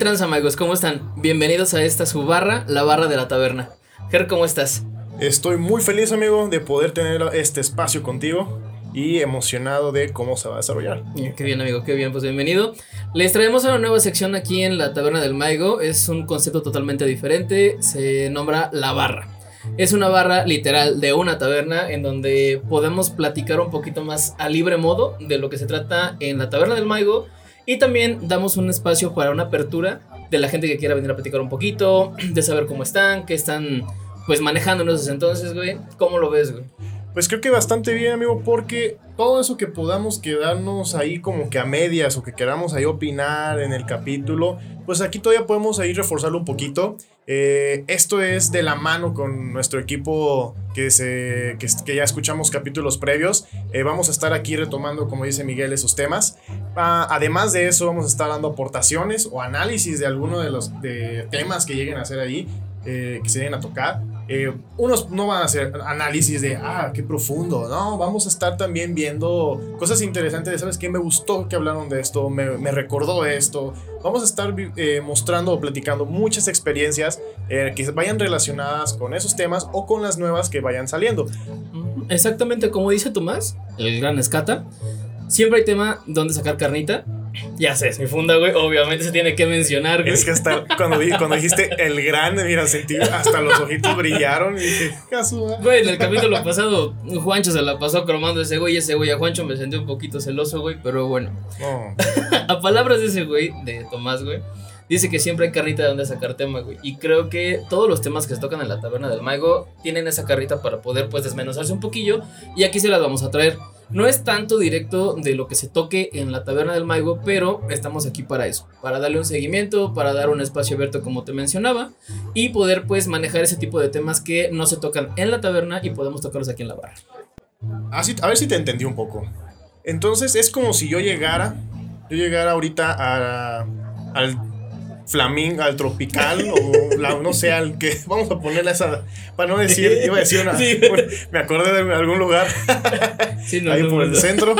¿Qué trans amigos? ¿Cómo están? Bienvenidos a esta su barra, la barra de la taberna. Ger, ¿cómo estás? Estoy muy feliz, amigo, de poder tener este espacio contigo y emocionado de cómo se va a desarrollar. Qué bien, amigo, qué bien, pues bienvenido. Les traemos una nueva sección aquí en la Taberna del Maigo. Es un concepto totalmente diferente, se nombra La Barra. Es una barra literal de una taberna en donde podemos platicar un poquito más a libre modo de lo que se trata en la Taberna del Maigo. Y también damos un espacio para una apertura de la gente que quiera venir a platicar un poquito, de saber cómo están, qué están pues manejando en esos entonces, güey. ¿Cómo lo ves, güey? Pues creo que bastante bien, amigo, porque todo eso que podamos quedarnos ahí como que a medias o que queramos ahí opinar en el capítulo, pues aquí todavía podemos ahí reforzarlo un poquito. Eh, esto es de la mano con nuestro equipo que, se, que, ya escuchamos capítulos previos. Eh, vamos a estar aquí retomando, como dice Miguel, esos temas. Ah, además de eso, vamos a estar dando aportaciones o análisis de alguno de los de temas que lleguen a ser ahí, eh, que se lleguen a tocar. Eh, unos no van a hacer análisis de, ah, qué profundo, no, vamos a estar también viendo cosas interesantes de, ¿sabes qué? Me gustó que hablaron de esto, me, recordó esto. Vamos a estar eh, mostrando o platicando muchas experiencias eh, que vayan relacionadas con esos temas o con las nuevas que vayan saliendo. Exactamente como dice Tomás, el gran escata, siempre hay tema donde sacar carnita ya sé, es mi funda, güey. Obviamente se tiene que mencionar, güey. Es que hasta cuando, cuando dijiste el grande, mira, sentí hasta los ojitos brillaron y dije, Güey, en el capítulo pasado, Juancho se la pasó cromando ese güey. Ese güey a Juancho me sentí un poquito celoso, güey. Pero bueno. a palabras de ese güey, de Tomás, güey. Dice que siempre hay carrita de donde sacar tema, güey. Y creo que todos los temas que se tocan en la taberna del Maigo tienen esa carrita para poder, pues, desmenuzarse un poquillo. Y aquí se las vamos a traer. No es tanto directo de lo que se toque en la taberna del Maigo, pero estamos aquí para eso, para darle un seguimiento, para dar un espacio abierto como te mencionaba y poder pues manejar ese tipo de temas que no se tocan en la taberna y podemos tocarlos aquí en la barra. Así, a ver si te entendí un poco. Entonces es como si yo llegara, yo llegara ahorita a, al flamingo, al tropical, o no sé, al que. Vamos a ponerle esa. Para no decir, iba a decir una. me acordé de algún lugar. ahí por el centro.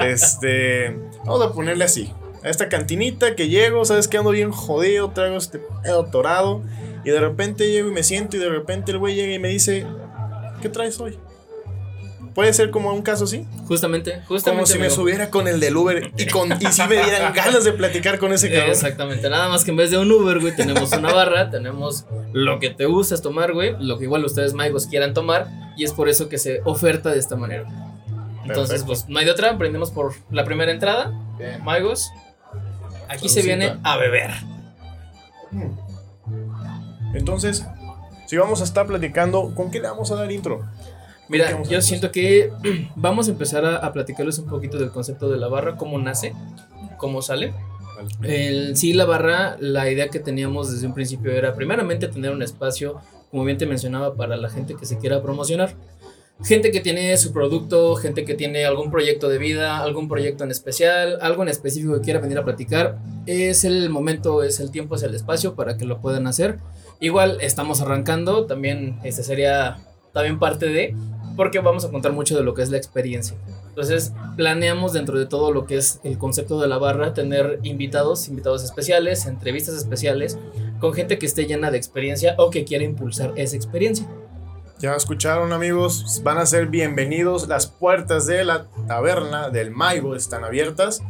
Este. Vamos a ponerle así. A esta cantinita que llego, sabes que ando bien jodido, traigo este pedo torado. Y de repente llego y me siento, y de repente el güey llega y me dice: ¿Qué traes hoy? Puede ser como un caso así. Justamente, justamente. Como si me subiera con el del Uber y, con, y si me dieran ganas de platicar con ese cabrón. Exactamente, nada más que en vez de un Uber, güey, tenemos una barra, tenemos lo que te gusta tomar, güey, lo que igual ustedes, magos, quieran tomar, y es por eso que se oferta de esta manera. Entonces, pues no hay de otra, aprendemos por la primera entrada, magos. Aquí se viene a beber. Entonces, si vamos a estar platicando, ¿con qué le vamos a dar intro? Mira, yo siento que vamos a empezar a, platicarles un poquito del concepto de la barra, cómo nace, cómo sale. El, sí, la barra, la idea que teníamos desde un principio era primeramente tener un espacio, como bien te mencionaba, para la gente que se quiera promocionar. Gente que tiene su producto, gente que tiene algún proyecto de vida, algún proyecto en especial, algo en específico que quiera venir a platicar. Es el momento, es el tiempo, es el espacio para que lo puedan hacer. Igual estamos arrancando, también este sería también parte de, porque vamos a contar mucho de lo que es la experiencia. Entonces, planeamos dentro de todo lo que es el concepto de la barra tener invitados, invitados especiales, entrevistas especiales con gente que esté llena de experiencia o que quiera impulsar esa experiencia. Ya escucharon amigos, van a ser bienvenidos. Las puertas de la taberna del Maigo están abiertas.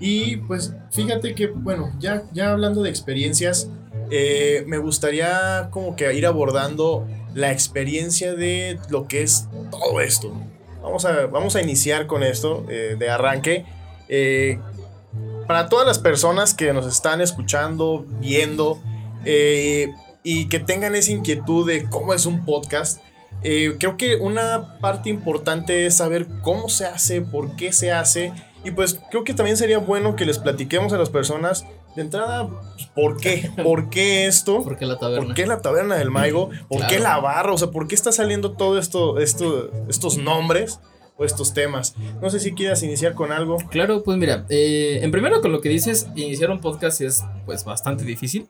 Y pues fíjate que, bueno, ya, ya hablando de experiencias, eh, me gustaría como que ir abordando la experiencia de lo que es todo esto. Vamos a, vamos a iniciar con esto eh, de arranque. Eh, para todas las personas que nos están escuchando, viendo eh, y que tengan esa inquietud de cómo es un podcast, creo que una parte importante es saber cómo se hace, por qué se hace. Y pues creo que también sería bueno que les platiquemos a las personas de entrada, pues, ¿por qué? ¿Por qué esto? ¿Por qué la taberna? ¿Por qué la taberna del Maigo? ¿Por qué la barra? O sea, ¿por qué está saliendo todo esto, esto estos nombres? o estos temas. No sé si quieras iniciar con algo. Claro, pues mira, eh, en primero con lo que dices, iniciar un podcast es pues bastante difícil.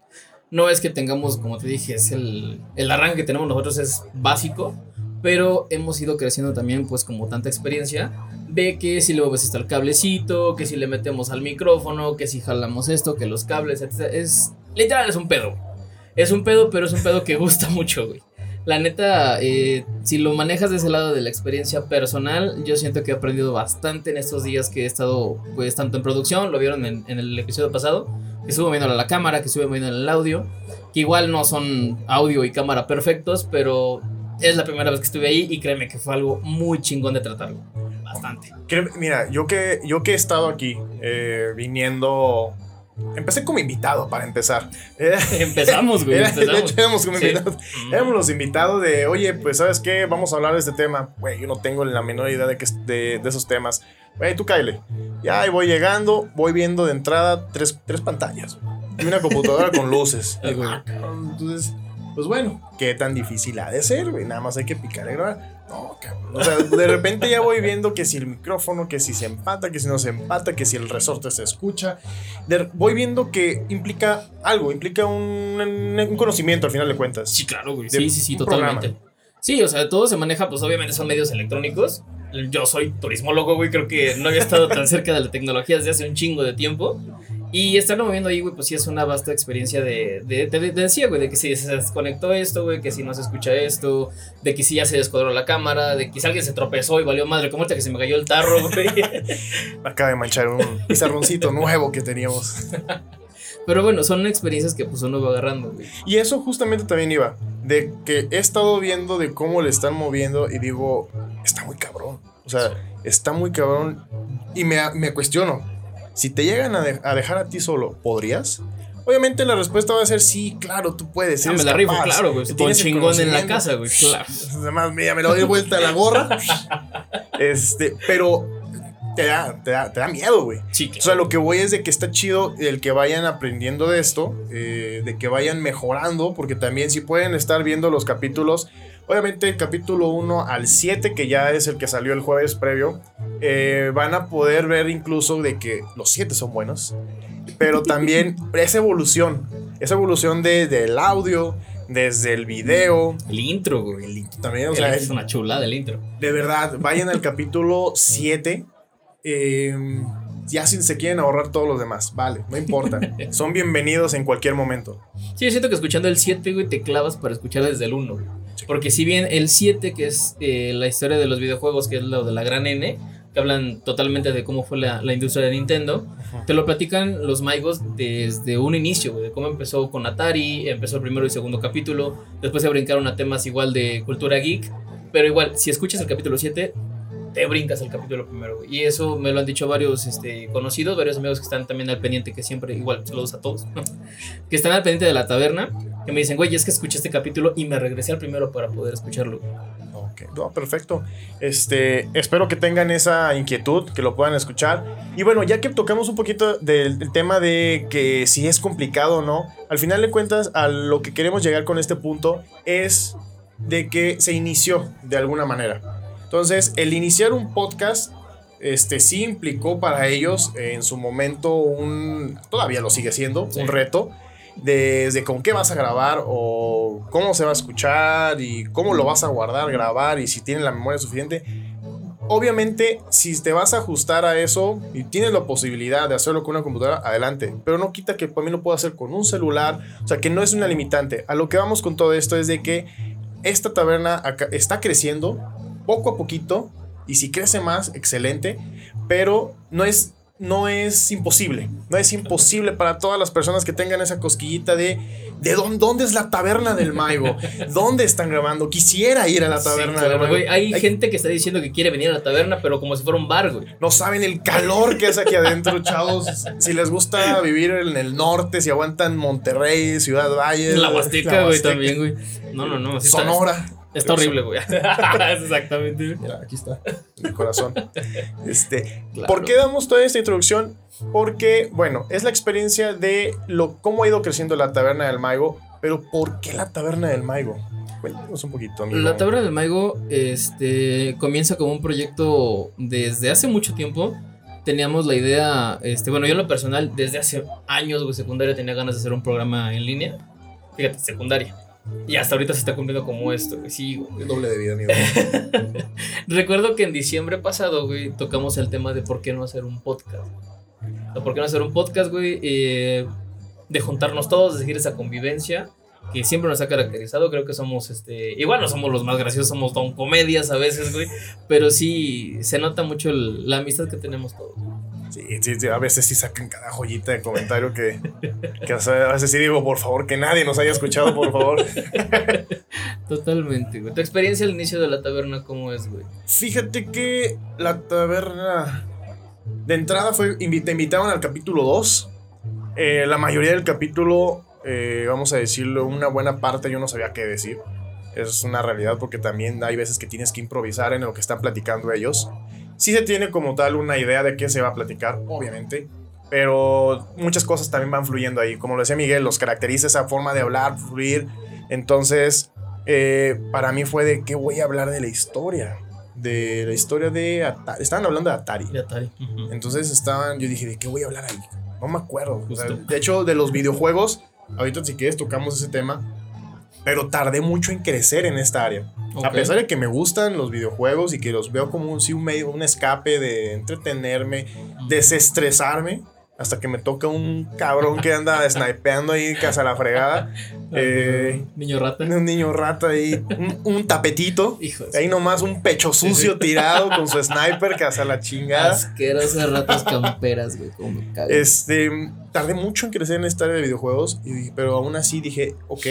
No es que tengamos, como te dije, es el, el arranque que tenemos nosotros es básico, pero hemos ido creciendo también pues como tanta experiencia ve que si luego ves está el cablecito, que si le metemos al micrófono, que si jalamos esto, que los cables, etc. Es literal es un pedo. Es un pedo, pero es un pedo que gusta mucho, güey. La neta, eh, si lo manejas de ese lado de la experiencia personal, yo siento que he aprendido bastante en estos días que he estado, pues, tanto en producción, lo vieron en, en el episodio pasado, que estuve viendo la cámara, que estuve viendo el audio, que igual no son audio y cámara perfectos, pero es la primera vez que estuve ahí y créeme que fue algo muy chingón de tratarlo. Bastante. Mira, yo que, yo que he estado aquí eh, viniendo Empecé como invitado para empezar. Empezamos, güey. De hecho, éramos como invitados. Éramos los invitados de, oye, pues, ¿sabes qué? Vamos a hablar de este tema. Güey, yo no tengo la menor idea de, que, de, de esos temas. Güey, tú Kyle. Ya ahí voy llegando, voy viendo de entrada tres, tres pantallas. Y una computadora con luces. Entonces, pues bueno, qué tan difícil ha de ser, güey. Nada más hay que picar y grabar. No, cabrón. O sea, de repente ya voy viendo que si el micrófono, que si se empata, que si no se empata, que si el resorte se escucha. voy viendo que implica algo, implica un, conocimiento al final de cuentas. Sí, claro, güey. Sí, sí, sí, totalmente. Sí, o sea, todo se maneja, pues obviamente son medios electrónicos. Yo soy turismólogo, güey, creo que no había estado tan cerca de la tecnología desde hace un chingo de tiempo. Y estarlo moviendo ahí, güey, pues sí es una vasta experiencia de, de, de, decía, güey, de que si se desconectó esto, güey, que si no se escucha esto, de que si ya se descuadró la cámara, de que si alguien se tropezó y valió madre, como ahorita que se me cayó el tarro, güey. Acaba de manchar un pizarroncito nuevo que teníamos. Pero bueno, son experiencias que pues uno va agarrando, güey. Y eso justamente también iba, de que he estado viendo de cómo le están moviendo y digo, está muy cabrón. O sea, está muy cabrón. Y me, me cuestiono, si te llegan a, dejar a ti solo, ¿podrías? Obviamente la respuesta va a ser sí, claro, tú puedes. Ah, me la rifo, claro, güey. Tienes chingón en la casa, güey. Claro. Además, mira, me lo doy vuelta a la gorra. este, pero te da, te da, te da miedo, güey. Sí, O sea, lo que voy es de que está chido el que vayan aprendiendo de esto, eh, de que vayan mejorando, porque también si pueden estar viendo los capítulos, Obviamente el capítulo 1 al 7, que ya es el que salió el jueves previo, eh, van a poder ver incluso de que los 7 son buenos, pero también esa evolución, esa evolución de, del audio, desde el video. El intro, güey. El intro también, o sea, es una chulada el intro. De verdad, vayan al capítulo 7. Eh, ya si se quieren ahorrar todos los demás, vale, no importa. Son bienvenidos en cualquier momento. Sí, yo siento que escuchando el 7, güey, te clavas para escuchar desde el 1. Porque si bien el 7, que es eh, la historia de los videojuegos, que es lo de la gran N, que hablan totalmente de cómo fue la, industria de Nintendo, te lo platican los Maigos desde un inicio, de cómo empezó con Atari, empezó el primero y segundo capítulo, después se brincaron a temas igual de cultura geek, pero igual, si escuchas el capítulo 7, te brincas el capítulo primero, Y eso me lo han dicho varios este, conocidos, varios amigos que están también al pendiente, que siempre, igual, saludos a todos, que están al pendiente de la taberna, que me dicen, güey, es que escuché este capítulo y me regresé al primero para poder escucharlo. Ok, no, perfecto. Este, espero que tengan esa inquietud, que lo puedan escuchar. Y bueno, ya que tocamos un poquito del, del tema de que si es complicado o no, al final de cuentas, a lo que queremos llegar con este punto es de que se inició de alguna manera. Entonces, el iniciar un podcast, este sí implicó para ellos en su momento un, todavía lo sigue siendo, un reto. Desde con qué vas a grabar o cómo se va a escuchar y cómo lo vas a guardar, grabar y si tienen la memoria suficiente. Obviamente, si te vas a ajustar a eso y tienes la posibilidad de hacerlo con una computadora, adelante. Pero no quita que también lo puedo hacer con un celular. O sea, que no es una limitante. A lo que vamos con todo esto es de que esta taberna está creciendo poco a poquito y si crece más, excelente, pero no es, no es imposible, no es imposible para todas las personas que tengan esa cosquillita de, de dónde, dónde es la taberna del Maigo, dónde están grabando, quisiera ir a la taberna del Maigo. hay, gente que está diciendo que quiere venir a la taberna, pero como si fuera un bar, güey. No saben el calor que es aquí adentro, chavos. Si les gusta vivir en el norte, si aguantan Monterrey, Ciudad Valle. La Huasteca, güey, también, güey. No, no, no. Sonora. Está horrible, güey. Exactamente. Mira, aquí está, en el corazón. Este, ¿Por qué damos toda esta introducción? Porque, bueno, es la experiencia de lo, cómo ha ido creciendo la taberna del Maigo, pero ¿por qué la taberna del Maigo? Cuéntanos un poquito, amigo. La taberna del Maigo este, comienza como un proyecto desde hace mucho tiempo. Teníamos la idea, este, bueno, yo en lo personal, desde hace años, güey, secundaria, tenía ganas de hacer un programa en línea. Fíjate, secundaria. Y hasta ahorita se está cumpliendo como esto, güey. Sí, güey. Doble de vida, amigo. Recuerdo que en diciembre pasado, güey, tocamos el tema de por qué no hacer un podcast. ¿Por qué no hacer un podcast, güey? Eh, de juntarnos todos, de seguir esa convivencia que siempre nos ha caracterizado. Creo que somos, este, igual no somos los más graciosos, somos don comedias a veces, güey, pero sí se nota mucho el- la amistad que tenemos todos. Sí, sí, sí, a veces sí sacan cada joyita de comentario que, que a veces sí digo, por favor, que nadie nos haya escuchado, por favor. Totalmente, güey. Tu experiencia al inicio de la taberna, ¿cómo es, güey? Fíjate que la taberna de entrada fue, te invitaron al capítulo 2. Eh, la mayoría del capítulo, eh, vamos a decirlo, una buena parte yo no sabía qué decir. Es una realidad porque también hay veces que tienes que improvisar en lo que están platicando ellos. Sí se tiene como tal una idea de qué se va a platicar, obviamente. Pero muchas cosas también van fluyendo ahí. Como lo decía Miguel, los caracteriza esa forma de hablar, fluir. Entonces, eh, para mí fue de qué voy a hablar de la historia. De la historia de Atari. Estaban hablando de Atari. De Atari. Entonces estaban, yo dije, ¿de qué voy a hablar ahí? No me acuerdo. O sea, Justo. de hecho, de los videojuegos, ahorita si quieres tocamos ese tema. Pero tardé mucho en crecer en esta área. A pesar de que me gustan los videojuegos y que los veo como un, sí, un medio, un escape de entretenerme, desestresarme, hasta que me toca un cabrón que anda snipeando ahí casa la fregada. eh, Niño rata. un niño rata ahí, un, un tapetito. Hijo de Ahí nomás un pecho sucio tirado con su sniper que hace la chingada. Asquerosas ratas camperas, güey. Como. Este, tardé mucho en crecer en esta área de videojuegos, y pero aún así dije, ok,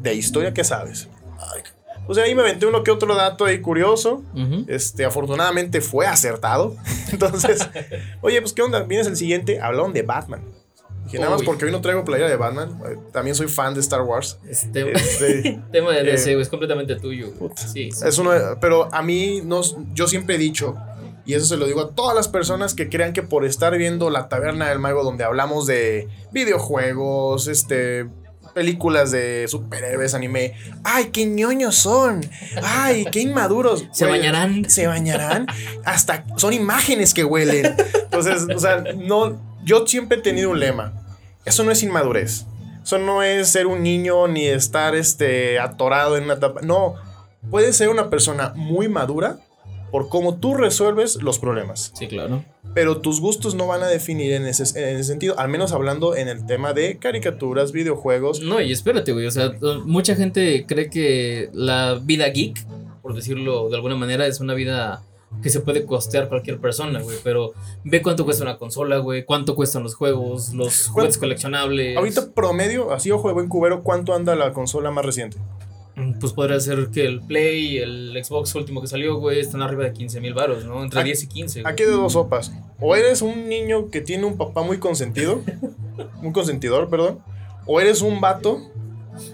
de historia, ¿qué sabes? Ay, o sea, ahí me aventé uno que otro dato ahí curioso. Este, afortunadamente fue acertado. Entonces, oye, pues, ¿qué onda? Vienes el siguiente, hablaron de Batman. Dije, nada más porque hoy no traigo playera de Batman. eh, También soy fan de Star Wars. Este, Este, tema de DC, eh, es completamente tuyo. Sí. sí. Es uno, pero a mí, no, yo siempre he dicho, y eso se lo digo a todas las personas que crean que por estar viendo la taberna del mago, donde hablamos de videojuegos, este, películas de superhéroes, anime, ¡ay, qué ñoños son! ¡ay, qué inmaduros! Se Güey, bañarán. Se bañarán. Hasta son imágenes que huelen. Entonces, o sea, no, yo siempre he tenido un lema. Eso no es inmadurez. Eso no es ser un niño ni estar este, atorado en una etapa. No, puedes ser una persona muy madura por cómo tú resuelves los problemas. Sí, claro. Pero tus gustos no van a definir en ese, en ese sentido, al menos hablando en el tema de caricaturas, videojuegos. No, y espérate, güey. O sea, mucha gente cree que la vida geek, por decirlo de alguna manera, es una vida que se puede costear cualquier persona, güey. Pero ve cuánto cuesta una consola, güey. Cuánto cuestan los juegos, los juguetes coleccionables. Ahorita promedio, así ojo de buen cubero, ¿cuánto anda la consola más reciente? Mm, Pues podría ser que el Play, el Xbox último que salió, güey, están arriba de 15 mil baros, ¿no? Entre Aquí- 10 y 15. güey. Aquí de dos sopas. O eres un niño que tiene un papá muy consentido, muy consentidor, perdón. O eres un vato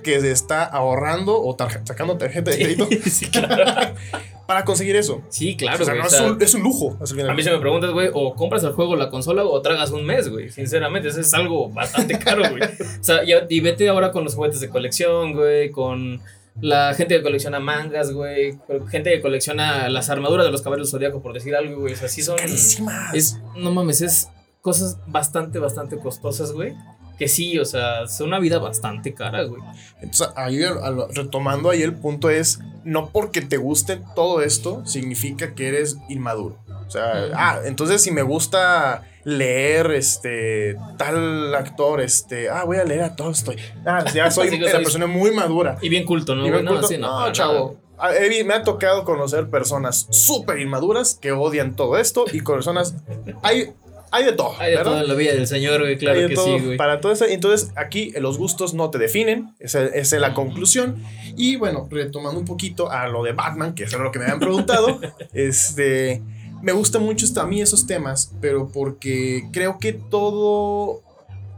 que se está ahorrando o tarje- sacando tarjeta de crédito sí, claro. para conseguir eso. Sí, claro, o sea, güey, no es, un, es un lujo. A mí se me preguntas, güey, o compras el juego, la consola, o tragas un mes, güey. Sinceramente, eso es algo bastante caro, güey. O sea, ya- y vete ahora con los juguetes de colección, güey, con la gente que colecciona mangas, güey, gente que colecciona las armaduras de los caballeros zodiaco, por decir algo, güey. O sea, sí son. Carísimas. Es, no mames, es cosas bastante, bastante costosas, güey. Que sí, o sea, es una vida bastante cara, güey. Entonces, ahí, a lo- retomando ahí el punto es, no porque te guste todo esto, significa que eres inmaduro. O sea, ah, entonces si me gusta leer, este, tal actor, este, ah, voy a leer a Tolstoy. Ah, ya soy una persona muy madura. Y bien culto, ¿no? Y No, culto- sí, no, no, para chavo. Ah, me ha tocado conocer personas súper inmaduras que odian todo esto y personas... Hay, hay de todo. Hay de ¿verdad? todo en la vida del señor, güey, claro Hay de que todo sí, güey. Para todo eso. Entonces, aquí eh, los gustos no te definen. Esa, esa es la conclusión. Y bueno, retomando un poquito a lo de Batman, que es lo que me habían preguntado. este. Me gusta mucho a mí esos temas, pero porque creo que todo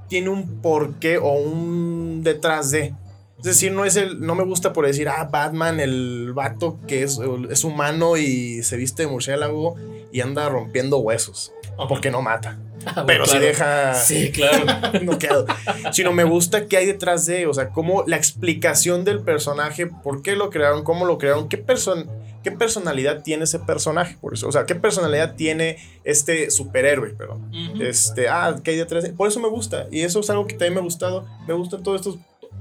tiene un porqué o un detrás de. Es decir, no es el. No me gusta por decir, ah, Batman, el vato que es, es humano y se viste de murciélago y anda rompiendo huesos. Porque no mata. Ah, bueno, Pero si deja Sí, claro. no quedo. Sino me gusta qué hay detrás de, o sea, cómo la explicación del personaje, por qué lo crearon, cómo lo crearon, qué, person qué personalidad tiene ese personaje, por eso, o sea, qué personalidad tiene este superhéroe, perdón. Este, ah, qué hay detrás de, por eso me gusta, y eso es algo que también me ha gustado, me gustan todos estos,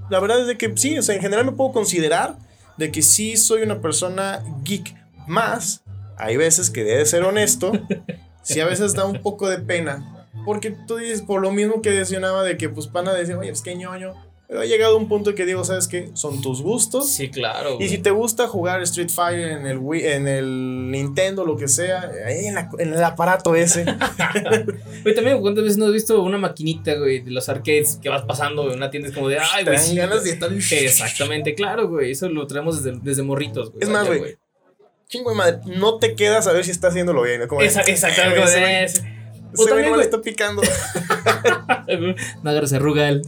la verdad es de que sí, o sea, en general me puedo considerar de que sí soy una persona geek, más, hay veces que debe ser honesto, sí a veces da un poco de pena. Porque tú dices, por lo mismo que mencionaba de que, pues, pana decir, oye, es que ñoño. Pero ha llegado un punto que digo, ¿sabes qué? Son tus gustos. Sí, claro. Y si te gusta jugar Street Fighter en el Wii, en el Nintendo, lo que sea, ahí en, la- en el aparato ese. Güey, también, ¿cuántas veces no has visto una maquinita, güey, de los arcades que vas pasando en una tienda? Es como de, ay, güey. sí, ganas güey". de estar. Exactamente, claro, güey. Eso lo traemos desde, desde morritos, güey. Es más, güey. Chingo de madre, no te quedas a ver si está haciéndolo bien. Como Esa- Exactamente. "Eh, como ese de, güey- ese- ese güey también, güey. está picando. No agarres arrugal.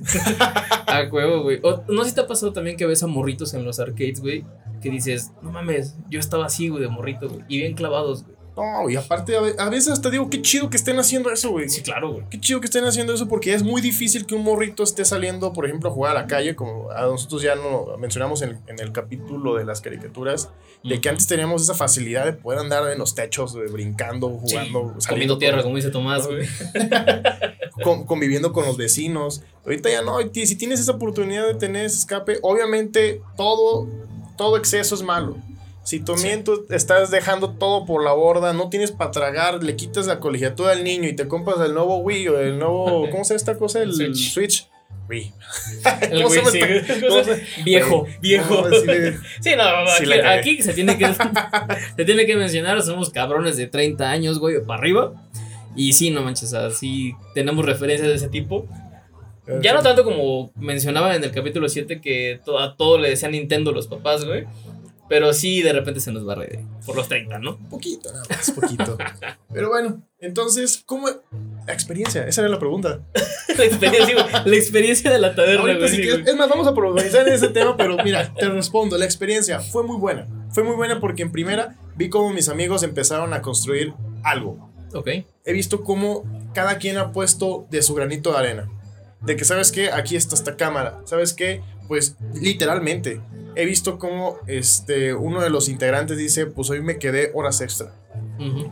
A huevo, güey. O, no sé si te ha pasado también que ves a morritos en los arcades, güey. Que dices, no mames, yo estaba así, güey, de morrito, güey. Y bien clavados, güey. No, y aparte, a ve- a veces hasta digo, qué chido que estén haciendo eso, güey. Sí, claro, güey. Qué chido que estén haciendo eso porque es muy difícil que un morrito esté saliendo, por ejemplo, a jugar a la calle, como a nosotros ya no mencionamos en, en el capítulo de las caricaturas, de que antes teníamos esa facilidad de poder andar en los techos, eh, brincando, jugando, Sí, comiendo tierra, con- como dice Tomás, güey. con- conviviendo con los vecinos. Ahorita ya no, si tienes esa oportunidad de tener ese escape, obviamente todo, todo exceso es malo. Si también tú estás dejando todo por la borda, no tienes para tragar, le quitas la colegiatura al niño y te compras el nuevo Wii o el nuevo, ¿cómo se llama esta cosa? El Switch. Switch. Wii. ¿Cómo se llama Viejo, viejo. sí no, no, Sí aquí, aquí se tiene que se tiene que mencionar, somos cabrones de 30 años, güey, para arriba. Y sí, no manches, así tenemos referencias de ese tipo. Ya no tanto como mencionaba en el capítulo 7 que a todo le decían Nintendo los papás, güey. Pero sí, de repente se nos va a reír por los 30, ¿no? Poquito, nada más, poquito. Pero bueno, entonces, ¿cómo? La experiencia, esa era la pregunta. La experiencia, güey, la experiencia de la taberna, Ahorita sí, es más, vamos a profundizar en ese tema, pero mira, te respondo, la experiencia fue muy buena. Fue muy buena porque en primera vi cómo mis amigos empezaron a construir algo. Ok. He visto cómo cada quien ha puesto de su granito de arena. De que, ¿sabes qué? Aquí está esta cámara. ¿Sabes qué? Pues literalmente. He visto cómo este, uno de los integrantes dice, pues hoy me quedé horas extra.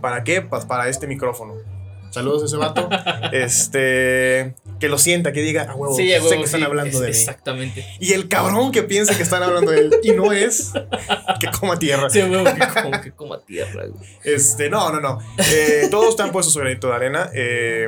¿Para qué? Pues para este micrófono. Saludos a ese vato. este. Que lo sienta, que diga, ah, huevo, Sí, sé huevo, que están sí, hablando es- de mí. Exactamente. Y el cabrón que piensa que están hablando de él y no es, que coma tierra. Sí, güey, que como que coma tierra, güey. Este, no, no, no. Eh, todos están puestos su granito de arena. eh,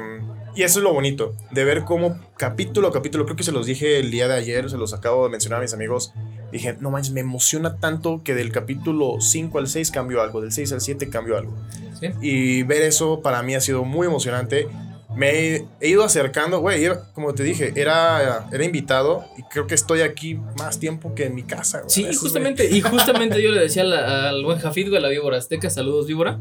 y eso es lo bonito, de ver cómo capítulo a capítulo, creo que se los dije el día de ayer, se los acabo de mencionar a mis amigos. Dije, no manches, me emociona tanto que del capítulo 5 al 6 cambió algo, del 6 al 7 cambió algo. Sí. Y ver eso para mí ha sido muy emocionante. Me he, ido acercando, güey, como te dije, era, era invitado y creo que estoy aquí más tiempo que en mi casa. güey. Sí, veces, justamente, y justamente yo le decía al, al buen Jafid, güey, a la víbora azteca, saludos víbora,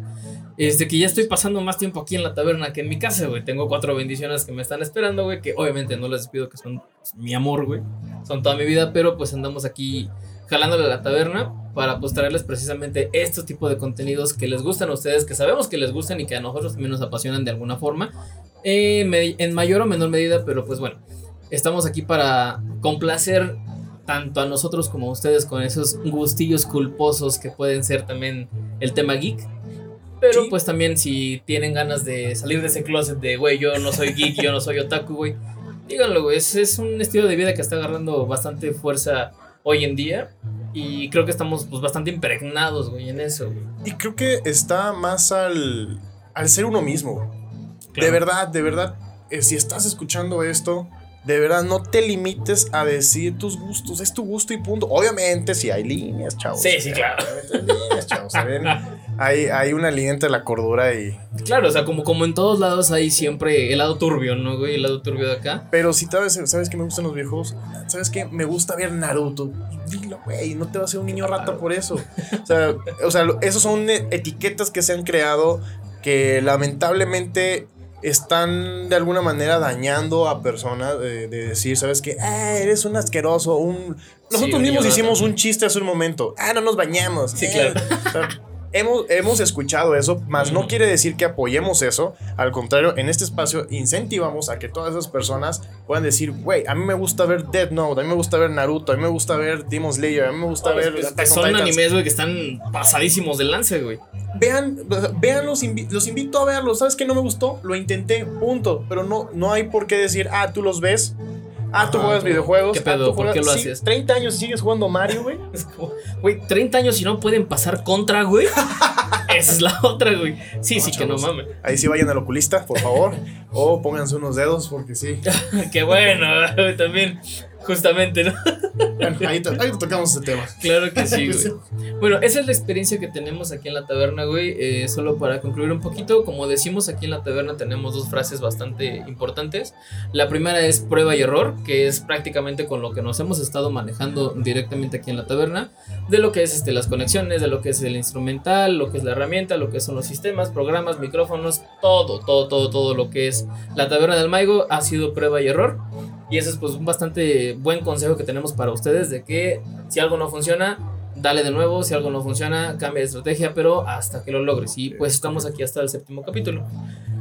este, que ya estoy pasando más tiempo aquí en la taberna que en mi casa, güey. Tengo cuatro bendiciones que me están esperando, güey, que obviamente no les despido, que son pues, mi amor, güey. Son toda mi vida, pero pues andamos aquí jalándole a la taberna para pues traerles precisamente estos tipos de contenidos que les gustan a ustedes, que sabemos que les gustan y que a nosotros también nos apasionan de alguna forma, eh, en mayor o menor medida, pero pues bueno, estamos aquí para complacer tanto a nosotros como a ustedes con esos gustillos culposos que pueden ser también el tema geek. Pero Sí. pues también si tienen ganas de salir de ese closet de, güey, yo no soy geek, yo no soy otaku, güey, díganlo, güey. Es, es un estilo de vida que está agarrando bastante fuerza hoy en día. Y creo que estamos pues bastante impregnados, güey, en eso, güey. Y creo que está más al, al ser uno mismo. De verdad, de verdad, eh, si estás escuchando esto, de verdad no te limites a decir tus gustos, es tu gusto y punto. Obviamente, si hay líneas, chavos. Sí, sí, claro. Obviamente hay líneas, chavos. Hay, hay una línea entre la cordura y. Claro, o sea, como, como en todos lados hay siempre el lado turbio, ¿no, güey? El lado turbio de acá. Pero si sabes, sabes que me gustan los viejos, sabes que me gusta ver Naruto. Dilo, güey, no te va a ser un niño rata por eso. O sea, o sea, esos son etiquetas que se han creado que lamentablemente están de alguna manera dañando a personas de, de decir, ¿sabes qué? Ah, eres un asqueroso, un... Nosotros mismos hicimos un chiste hace un momento. Ah, no nos bañamos. Sí, Eh, claro. Hemos, hemos escuchado eso, mas no quiere decir que apoyemos eso. Al contrario, en este espacio incentivamos a que todas esas personas puedan decir, güey, a mí me gusta ver Dead Note, a mí me gusta ver Naruto, a mí me gusta ver Demon Slayer, a mí me gusta ver... Son Titans". animes, güey, que están pasadísimos de lance, güey. Vean, vean los, invi- los invito a verlos. ¿Sabes qué no me gustó? Lo intenté, punto. Pero no, no hay por qué decir, ah, tú los ves. Ah, tú juegas ¿qué videojuegos. pedo? ah, tú ¿Por qué lo sí, Esa es la otra, güey. Sí, No, sí, que no mames. Ahí sí vayan al oculista, por favor. o pónganse unos dedos, porque sí. Qué bueno, también. Justamente, ¿no? Bueno, ahí, to- ahí tocamos ese tema. Claro que sí, güey. Bueno, esa es la experiencia que tenemos aquí en la taberna, güey. Eh, solo para concluir un poquito, como decimos aquí en la taberna tenemos dos frases bastante importantes. La primera es prueba y error, que es prácticamente con lo que nos hemos estado manejando directamente aquí en la taberna, de lo que es este, las conexiones, de lo que es el instrumental, lo que es la herramienta, lo que son los sistemas, programas, micrófonos, todo, todo, todo, todo lo que es la taberna del Maigo ha sido prueba y error. Y ese es pues un bastante buen consejo que tenemos para ustedes de que si algo no funciona, dale de nuevo, si algo no funciona, cambia de estrategia, pero hasta que lo logres. Y pues estamos aquí hasta el séptimo capítulo.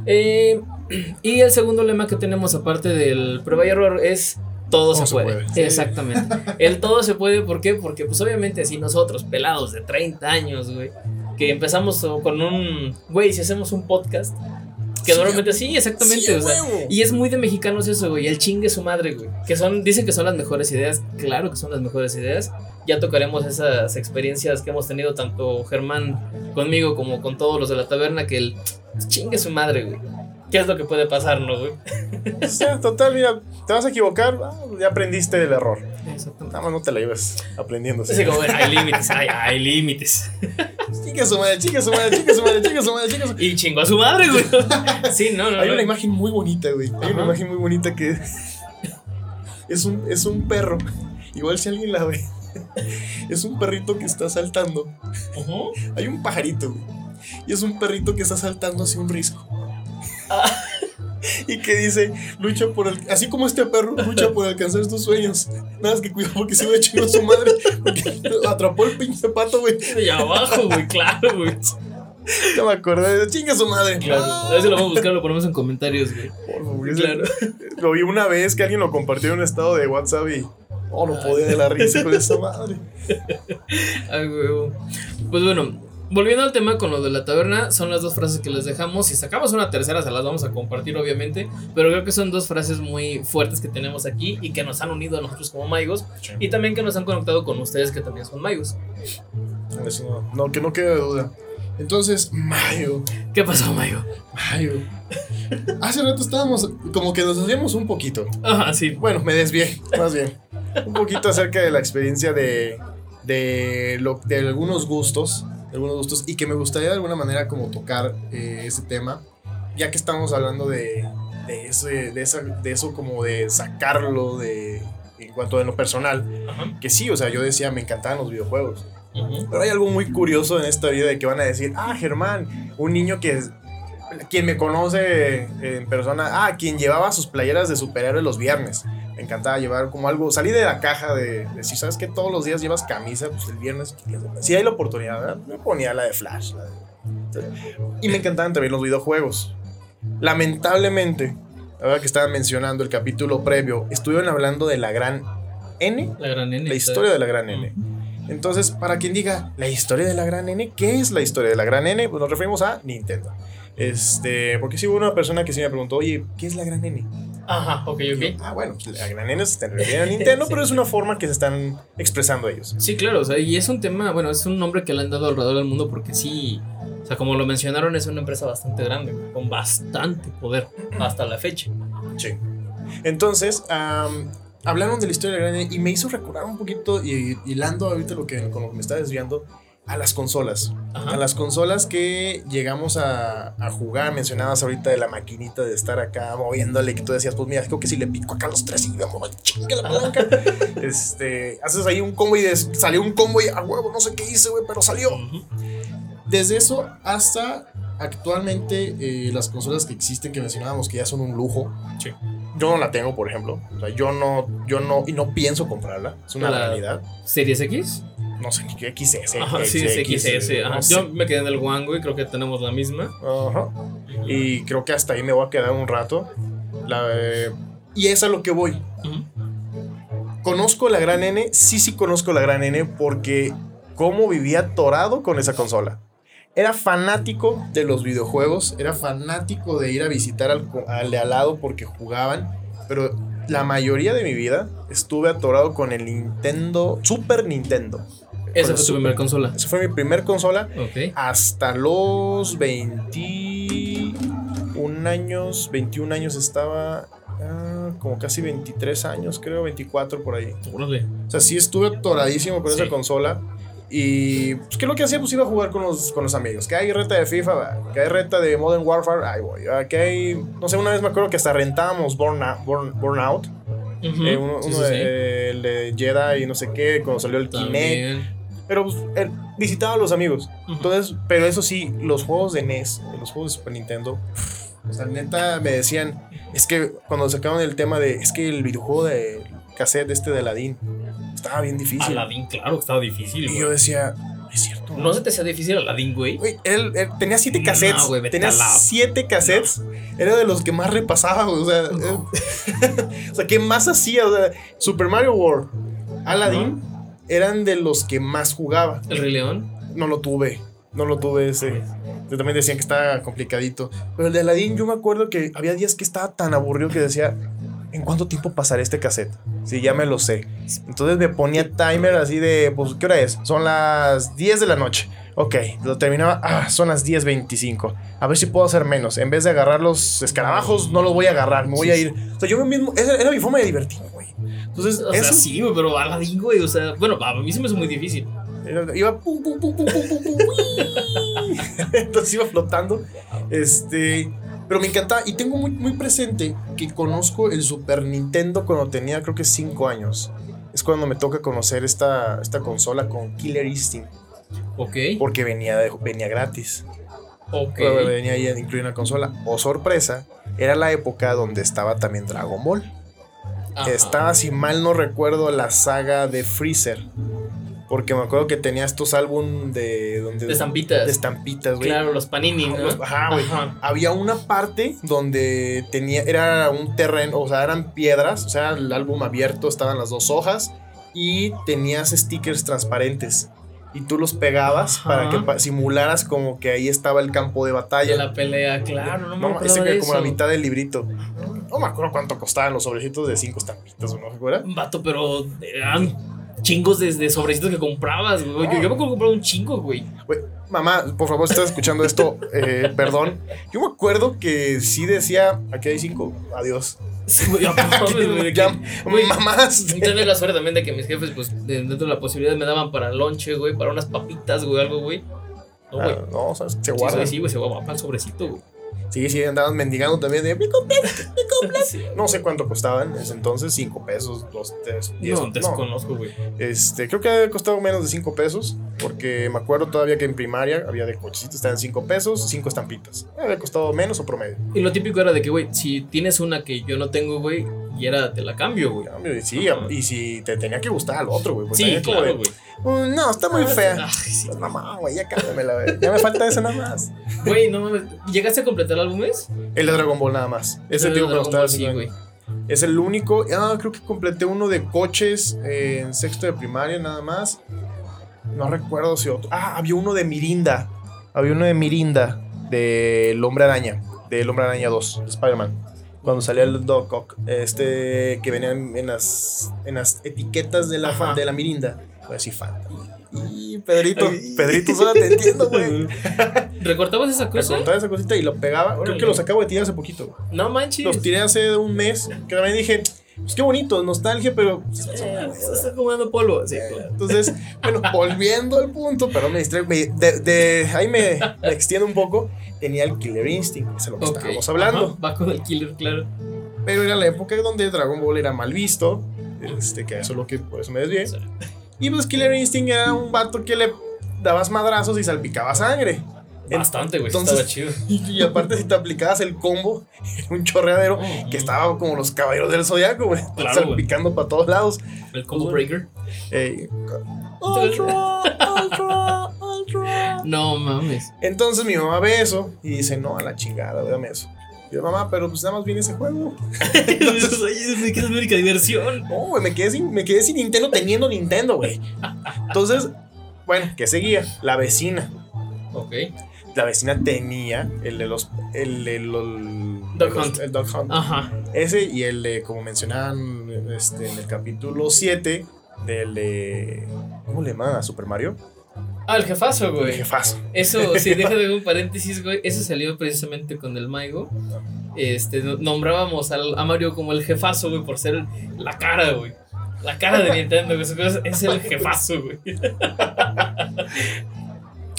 Eh, y el segundo lema que tenemos aparte del prueba y error es todo, se, se puede. puede. Exactamente. El todo se puede, ¿por qué? Porque pues obviamente si nosotros, pelados de 30 años, güey, que empezamos con un, güey, si hacemos un podcast, que Sí, normalmente sí, exactamente, Sí, o sea, y es muy de mexicanos eso, güey. El chingue su madre, güey. Que son, dicen que son las mejores ideas. Claro que son las mejores ideas. Ya tocaremos esas experiencias que hemos tenido tanto Germán conmigo como con todos los de la taberna. Que el chingue su madre, güey. ¿Qué es lo que puede pasar, no, güey? O sea, total, mira, te vas a equivocar, ah, ya aprendiste del error. Exactamente. Nada más no te la lleves aprendiendo. Así como, bueno, hay límites, hay, hay límites. Chica su madre, chica su madre, chica su madre, chica su madre, chica su Y chingo a su madre, güey. Sí, no, no, Hay no. una imagen muy bonita, güey. Hay una imagen muy bonita que es un, es un perro. Igual si alguien la ve. Es un perrito que está saltando. Hay un pajarito, güey. Y es un perrito que está saltando hacia un risco. Y que dice, lucha por el... Así como este perro, lucha por alcanzar tus sueños. Nada más que cuidado porque se va a echar a su madre. Porque atrapó el pinche pato, güey. Y abajo, güey, claro, güey. Ya me acordé de chinga su madre. Claro. A ver si lo vamos a buscar, lo ponemos en comentarios, güey. Por favor, Claro. Lo vi una vez que alguien lo compartió en un estado de WhatsApp y. Oh, no podía de la risa con esa madre. Ay, huevo. Pues bueno, volviendo al tema con lo de la taberna, son las dos frases que les dejamos. Si sacamos una tercera, se las vamos a compartir, obviamente. Pero creo que son dos frases muy fuertes que tenemos aquí y que nos han unido a nosotros como Maigos. Y también que nos han conectado con ustedes que también son Maigos. Eso no, no, que no quede duda. Entonces, Mayo, ¿Qué pasó, Maigo? Mayo. Hace rato estábamos como que nos hacíamos un poquito. Ajá, sí. Bueno, me desvié, más bien. Un poquito acerca de la experiencia de, de, lo, de algunos gustos, algunos gustos, y que me gustaría de alguna manera como tocar eh, ese tema, ya que estamos hablando de, de, ese, de, esa, de eso como de sacarlo de, en cuanto a lo personal, Ajá. que sí, o sea, yo decía, me encantaban los videojuegos, pero hay algo muy curioso en esta vida de que van a decir, ah, Germán, un niño que quien me conoce en persona, ah, quien llevaba sus playeras de superhéroes los viernes. Me encantaba llevar como algo, salí de la caja de, de si sabes que todos los días llevas camisa, pues el viernes, si hay la oportunidad, ¿verdad? me ponía la de Flash. la de- y me encantaban también los videojuegos. Lamentablemente, ahora que estaban mencionando el capítulo previo, estuvieron hablando de la gran N, La gran nene. la historia de la gran N. Entonces, para quien diga la historia de la gran N, ¿qué es la historia de la gran N? Pues nos referimos a Nintendo. Este, porque sí hubo una persona que sí me preguntó, oye, ¿qué es la gran N? Ajá, ok, yo, ok. ah, bueno, pues la gran N se refiere a Nintendo, Sí. pero es una forma que se están expresando ellos. Sí, claro, o sea, y es un tema, bueno, es un nombre que le han dado alrededor del mundo porque sí, o sea, como lo mencionaron, es una empresa bastante grande, con bastante poder hasta la fecha. Sí. Entonces, hablaron de la historia de la gran N y me hizo recordar un poquito, y hilando ahorita lo que, con lo que me está desviando, a las consolas. Ajá. A las consolas que llegamos a, a jugar, mencionabas ahorita de la maquinita de estar acá moviéndole, que tú decías, pues mira, creo que si le pico acá a los tres y me muevo, chingue la palanca. este, haces ahí un combo y des- salió un combo y a huevo, no sé qué hice, güey, pero salió. Desde eso hasta actualmente eh, las consolas que existen que mencionábamos que ya son un lujo. Sí. Yo no la tengo, por ejemplo. O sea, yo no, yo no, y no pienso comprarla. Es una La- realidad. ¿Series X? No sé ni qué XS. Ajá, sí, es XS. Ajá. no sé. Yo me quedé en el One, güey, creo que tenemos la misma. Ajá. Y creo que hasta ahí me voy a quedar un rato. La, eh, y es a lo que voy. ¿Conozco la gran N? Sí, sí conozco la gran N porque cómo vivía atorado con esa consola. Era fanático de los videojuegos, era fanático de ir a visitar al, al de al lado porque jugaban, pero la mayoría de mi vida estuve atorado con el Nintendo, Super Nintendo. Esa fue tu Super. primera consola. Esa fue mi primer consola Ok. hasta los 21 años, 21 años estaba, ah, como casi 23 años, creo, 24 por ahí. Órale. O sea, sí estuve atoradísimo con Sí. esa consola. Y pues, ¿qué es lo que hacía? Pues iba a jugar con los, con los amigos. Que hay reta de FIFA, que hay reta de Modern Warfare, ahí voy. Ah, Que hay, no sé, una vez me acuerdo que hasta rentábamos Burnout. Burn, eh, uno, Sí, uno sí, sí. de, el de Jedi y no sé qué, cuando salió el Kinect. Pero pues, él visitaba a los amigos. Entonces, pero eso sí, los juegos de NES, los juegos de Super Nintendo, o sea, neta me decían, es que cuando sacaron el tema de, es que el videojuego de cassette este de Aladdin estaba bien difícil. Aladdin, claro estaba difícil, Y güey. yo decía, es cierto. ¿No se te hacía difícil Aladdin, güey? Güey, él, él tenía siete No, cassettes. güey, vete tenía la- siete cassettes. Era de los que más repasaba, güey, O sea, No. o sea, ¿qué más hacía? O sea, Super Mario World, Aladdin, eran de los que más jugaba. El Rey León. No lo tuve. No lo tuve ese. Yo también decían que estaba complicadito. Pero el de Aladdin, yo me acuerdo que había días que estaba tan aburrido que decía, ¿en cuánto tiempo pasaré este cassette? Sí, ya me lo sé. Entonces me ponía timer así de, pues, ¿qué hora es? Son las 10 de la noche. Ok, lo terminaba, ah, son las 10.25. A ver si puedo hacer menos. En vez de agarrar los escarabajos, no los voy a agarrar, me voy a ir. O sea, yo mismo, esa era mi forma de divertirme. Entonces, O sea, eso sí, güey, pero Aladdin, güey. O sea, bueno, a mí se me hace muy difícil. Iba pum, pum, pum, pum, pum, pum, pum. Entonces iba flotando. Este. Pero me encantaba. Y tengo muy, muy presente que conozco el Super Nintendo cuando tenía creo que 5 años. Es cuando me toca conocer esta, esta consola con Killer Instinct. Ok. Porque venía, de- venía gratis. Ok. Pero Venía ahí incluida en la consola. O sorpresa, era la época donde estaba también Dragon Ball. Ajá. Estaba, si mal no recuerdo, la saga de Freezer. Porque me acuerdo que tenía estos álbum de donde De estampitas. de estampitas, güey. Claro, los panini, ¿no? Los- Ajá, güey. Ajá. Había una parte donde tenía era un terreno, o sea, eran piedras, o sea, el álbum abierto, estaban las dos hojas y tenías stickers transparentes. Y tú los pegabas Ajá. para que pa- simularas como que ahí estaba el campo de De batalla. la pelea, claro, no me No, acuerdo ese de que como la mitad del librito. No me acuerdo cuánto costaban los sobrecitos de cinco estampitas, ¿o ¿no se acuerda? Vato, pero eran chingos de, de sobrecitos que comprabas, güey. Yo, yo me acuerdo que compraba un chingo, güey. Güey, mamá, por favor, si estás escuchando esto, eh, perdón. Yo me acuerdo que sí decía, aquí hay cinco, adiós. Sí, güey, Ya, güey, mamás. Tengo la suerte también de que mis jefes, pues, de- dentro de la posibilidad me daban para lonche, güey, para unas papitas, güey, algo, güey. No, güey. Ah, no, o sea, se Sí, guardan. sí, güey, se va para el sobrecito, güey. Sí, sí, andaban mendigando también de "Me compré Sí. No sé cuánto costaban en ese entonces, 5 pesos, 2, 3, 10. No, desconozco, güey. Este, creo que había costado menos de 5 pesos, porque me acuerdo todavía que en primaria había de cochecitos, estaban 5 pesos, 5 estampitas. Había costado menos o promedio. Y lo típico era de que, güey, si tienes una que yo no tengo, güey, y era, te la cambio, güey. Y sí, y si te tenía que gustar al otro, güey. pues Sí, claro, de, güey. "Mm, no, está muy Ah, fea. Ay, sí. Pues, mamá, güey, ya cámbiamela, güey. Ya me falta ese nada más. Güey, no mames. ¿Llegaste a completar álbumes? El de Dragon Ball nada más. Ese Pero tipo de que Dragon estaba Ball, sí, haciendo. güey. Es el único. Ah, creo que completé uno de coches eh, en sexto de primaria nada más. No recuerdo si otro. Ah, había uno de Mirinda. Había uno de Mirinda. Del Hombre Araña. Del Hombre Araña 2. de Spider-Man. Cuando salía el Doc Ock. Este. Que venía en, las. En las etiquetas de la, fan- de la Mirinda. Voy a decir Fanta. Y Pedrito. Ay. Pedrito, solo te entiendo, güey. ¿Recortabas esa cosa? cortaba esa cosita y lo pegaba. Creo que los acabo de tirar hace poquito. No manches. Los tiré hace un mes. Que también dije, pues qué bonito, nostalgia, pero. Eh, se está acumulando polvo. Sí, claro. Entonces, bueno, volviendo al punto, pero me distraigo. de, de- ahí me, me extiendo un poco. Tenía el Killer Instinct, es lo que Ok. estábamos hablando. Ajá, va con el killer, claro. Pero era la época donde Dragon Ball era mal visto. Este, que eso es lo que por eso me desvié. Y pues Killer Instinct era un vato que le dabas madrazos y salpicaba sangre. Bastante, güey. Estaba chido. Y, y aparte, si te aplicabas el combo, un chorreadero que estaba como los caballeros del zodiaco, güey. Claro, salpicando para todos lados. El combo breaker. Ey, ultra, ultra, ultra. No mames. Entonces mi mamá ve eso y dice, no, a la chingada, dame eso. Y yo, mamá, pero pues nada más viene ese juego. Entonces, oye, ¿qué es la única diversión? No, güey, me quedé sin, me quedé sin Nintendo teniendo Nintendo, güey. Entonces, bueno, ¿qué seguía? La vecina. Ok. La vecina tenía el de los... El de los... Dog Hunt. El Dog Hunt. Ajá. Ese y el de, como mencionaban este, en el capítulo 7, del de... ¿Cómo le llamaban a Super Mario? Ah, el jefazo, El güey. jefazo. Eso, sí, déjame un paréntesis, güey. Eso salió precisamente con el Maigo. Este, no- nombrábamos al- a Mario como el jefazo, güey, por ser la cara, güey. La cara de Nintendo, güey. Es el jefazo, güey.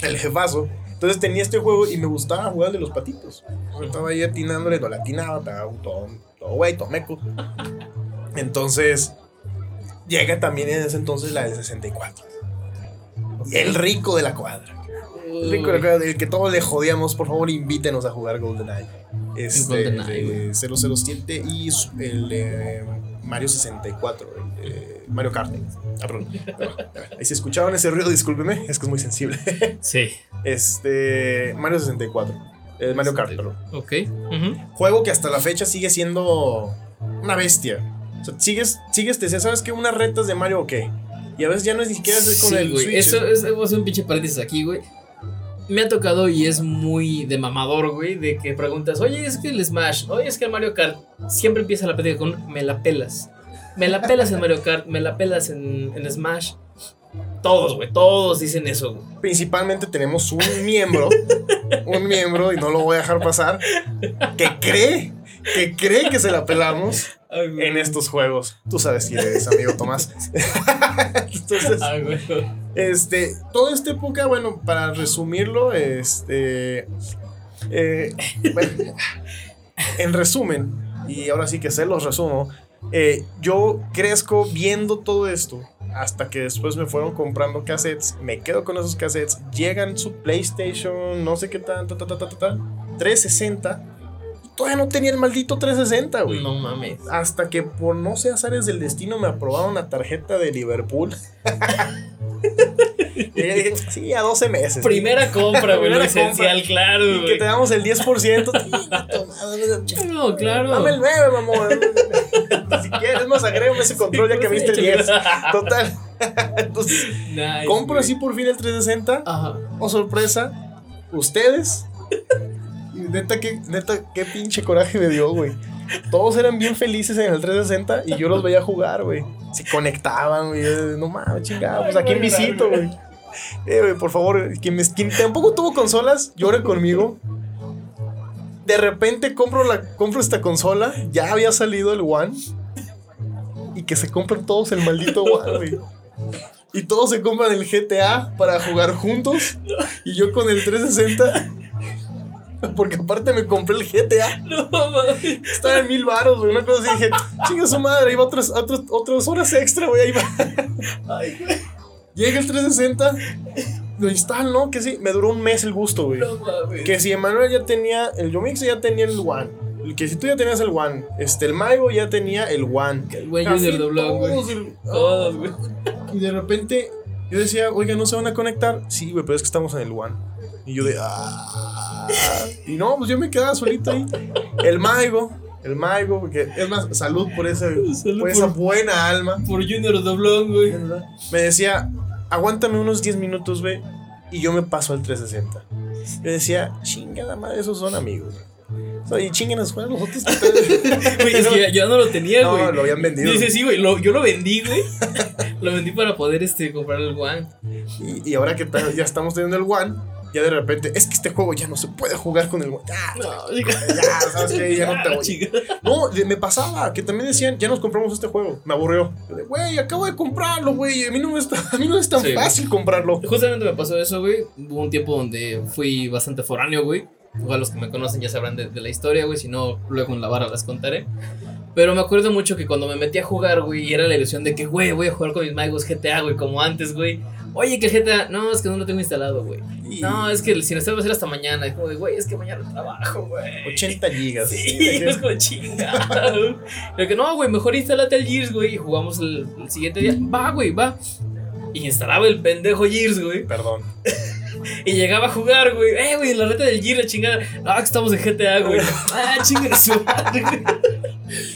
El jefazo. Entonces tenía este juego y me gustaba jugar el de los patitos. Estaba ahí atinándole, no la atinaba, pegaba un todo, todo güey, todo meco. Entonces, llega también en ese entonces la del 64. Y el rico de la cuadra. El rico de la cuadra, el que todos le jodíamos, por favor, invítenos a jugar GoldenEye. Este, GoldenEye, el de 007 y el de Mario 64, el Mario Kart. Ah, perdón. Ahí si escuchaban ese ruido, discúlpeme, es que es muy sensible. Sí. Este. Mario 64. eh, Mario Kart, perdón. Ok. Juego que hasta la fecha sigue siendo una bestia. O sea, sigues, sigues, te ¿sabes qué? Unas retas de Mario o qué? Y a veces ya no es ni siquiera hacer con Sí, el güey. Eso es, un pinche paréntesis aquí, güey. Me ha tocado y es muy de mamador, güey, de que preguntas, oye, es que el Smash, oye, es que el Mario Kart, siempre empieza la plática con, me la pelas. Me la pelas en Mario Kart, me la pelas en, en Smash. Todos, güey, todos dicen eso, güey. Principalmente tenemos un miembro, un miembro, y no lo voy a dejar pasar, que cree, que cree que se la pelamos Ay, en estos juegos. Tú sabes quién eres, amigo Tomás. Entonces, Ay. Este, toda esta época, bueno, para resumirlo, este, eh, bueno, en resumen, y ahora sí que se los resumo, eh, yo crezco viendo todo esto hasta que después me fueron comprando cassettes, me quedo con esos cassettes, llegan su PlayStation, no sé qué tan, ta, ta, ta, ta, ta, ta, 360, y todavía no tenía el maldito 360, güey. No mames. Hasta que por no sé azares del destino me aprobaron la tarjeta de Liverpool. y dije, sí, a 12 meses. Primera compra, güey, lo esencial, claro, Y que te damos el 10%. Claro, claro. Dame el 9, mamón. si quieres, más agrégame ese control ya que viste el 10. Total. Entonces, Nice, compro güey. así por fin el 360. Ajá. Oh, sorpresa. Ustedes. Neta, qué, neta, qué pinche coraje me dio, güey. Todos eran bien felices en el 360 y yo los veía jugar, güey. Se conectaban, güey. No mames, chingada, pues a quién visito, güey. Eh, güey, por favor, quien, me- quien tampoco tuvo consolas, llore conmigo. De repente compro, la, compro esta consola, ya había salido el One. Y que se compran todos el maldito One, güey. Y todos se compran el GTA para jugar juntos. Y yo con el 360. Porque aparte me compré el GTA. No mames. Estaba en mil baros, güey. Una cosa así dije, chinga su madre, iba otras, otras, otras horas extra, güey. Ahí va. Ay, güey. Llega el 360. Lo instalo, ¿no? Que sí, me duró un mes el gusto, güey. No. Que si Emanuel ya tenía, el Yomix ya tenía el One. Que si tú ya tenías el One. Este, el Maigo ya tenía el One. El güey Junior doblón, güey. Todos, güey. Y de repente yo decía, oiga, ¿no se van a conectar? Sí, güey, pero es que estamos en el One. Y yo de, ah. Y no, pues yo me quedaba solito ahí. El Maigo, el Maigo, porque es más, salud por, ese, Salud por esa por- buena alma. Por Junior doblón, güey. Me decía, aguántame unos 10 minutos, güey, y yo me paso al 360. Yo decía, chingada madre, esos son amigos. Sea, y chinguen a Güey, es que ya- yo ya no lo tenía, No, güey. lo habían vendido. Dice, sí, güey. yo lo vendí, güey. lo vendí para poder este, comprar el One. Y, y ahora que ya estamos teniendo el One, ya de repente, es que este juego ya no se puede jugar con el. Ya, No, ya, ¿sabes qué? Ya no te voy. Chica. No, me pasaba que también decían, ya nos compramos este juego. Me aburrió. Güey, acabo de comprarlo, güey. A mí no, me está, a mí no es tan Sí, fácil comprarlo. Justamente me pasó eso, güey. Hubo un tiempo donde fui bastante foráneo, güey. Los que me conocen ya sabrán de, de la historia, güey. Si no, luego en la barra las contaré. Pero me acuerdo mucho que cuando me metí a jugar, güey, era la ilusión de que, güey, voy a jugar con mis magos GTA, güey, como antes, güey. Oye, que el GTA, no, es que no lo tengo instalado, güey. No, es que si no va a ser hasta mañana. Es como de, güey, es que mañana trabajo, güey. 80 gigas. Sí, es como chingado. Pero que no, güey, mejor instálate el Gears, güey, y jugamos el, el siguiente día. Va, güey, va. Y instalaba el pendejo Gears, güey. Perdón. Y llegaba a jugar, güey. Eh, güey, la reta del Gears, la chingada. Ah, que estamos en GTA, güey. Ah, chingada su.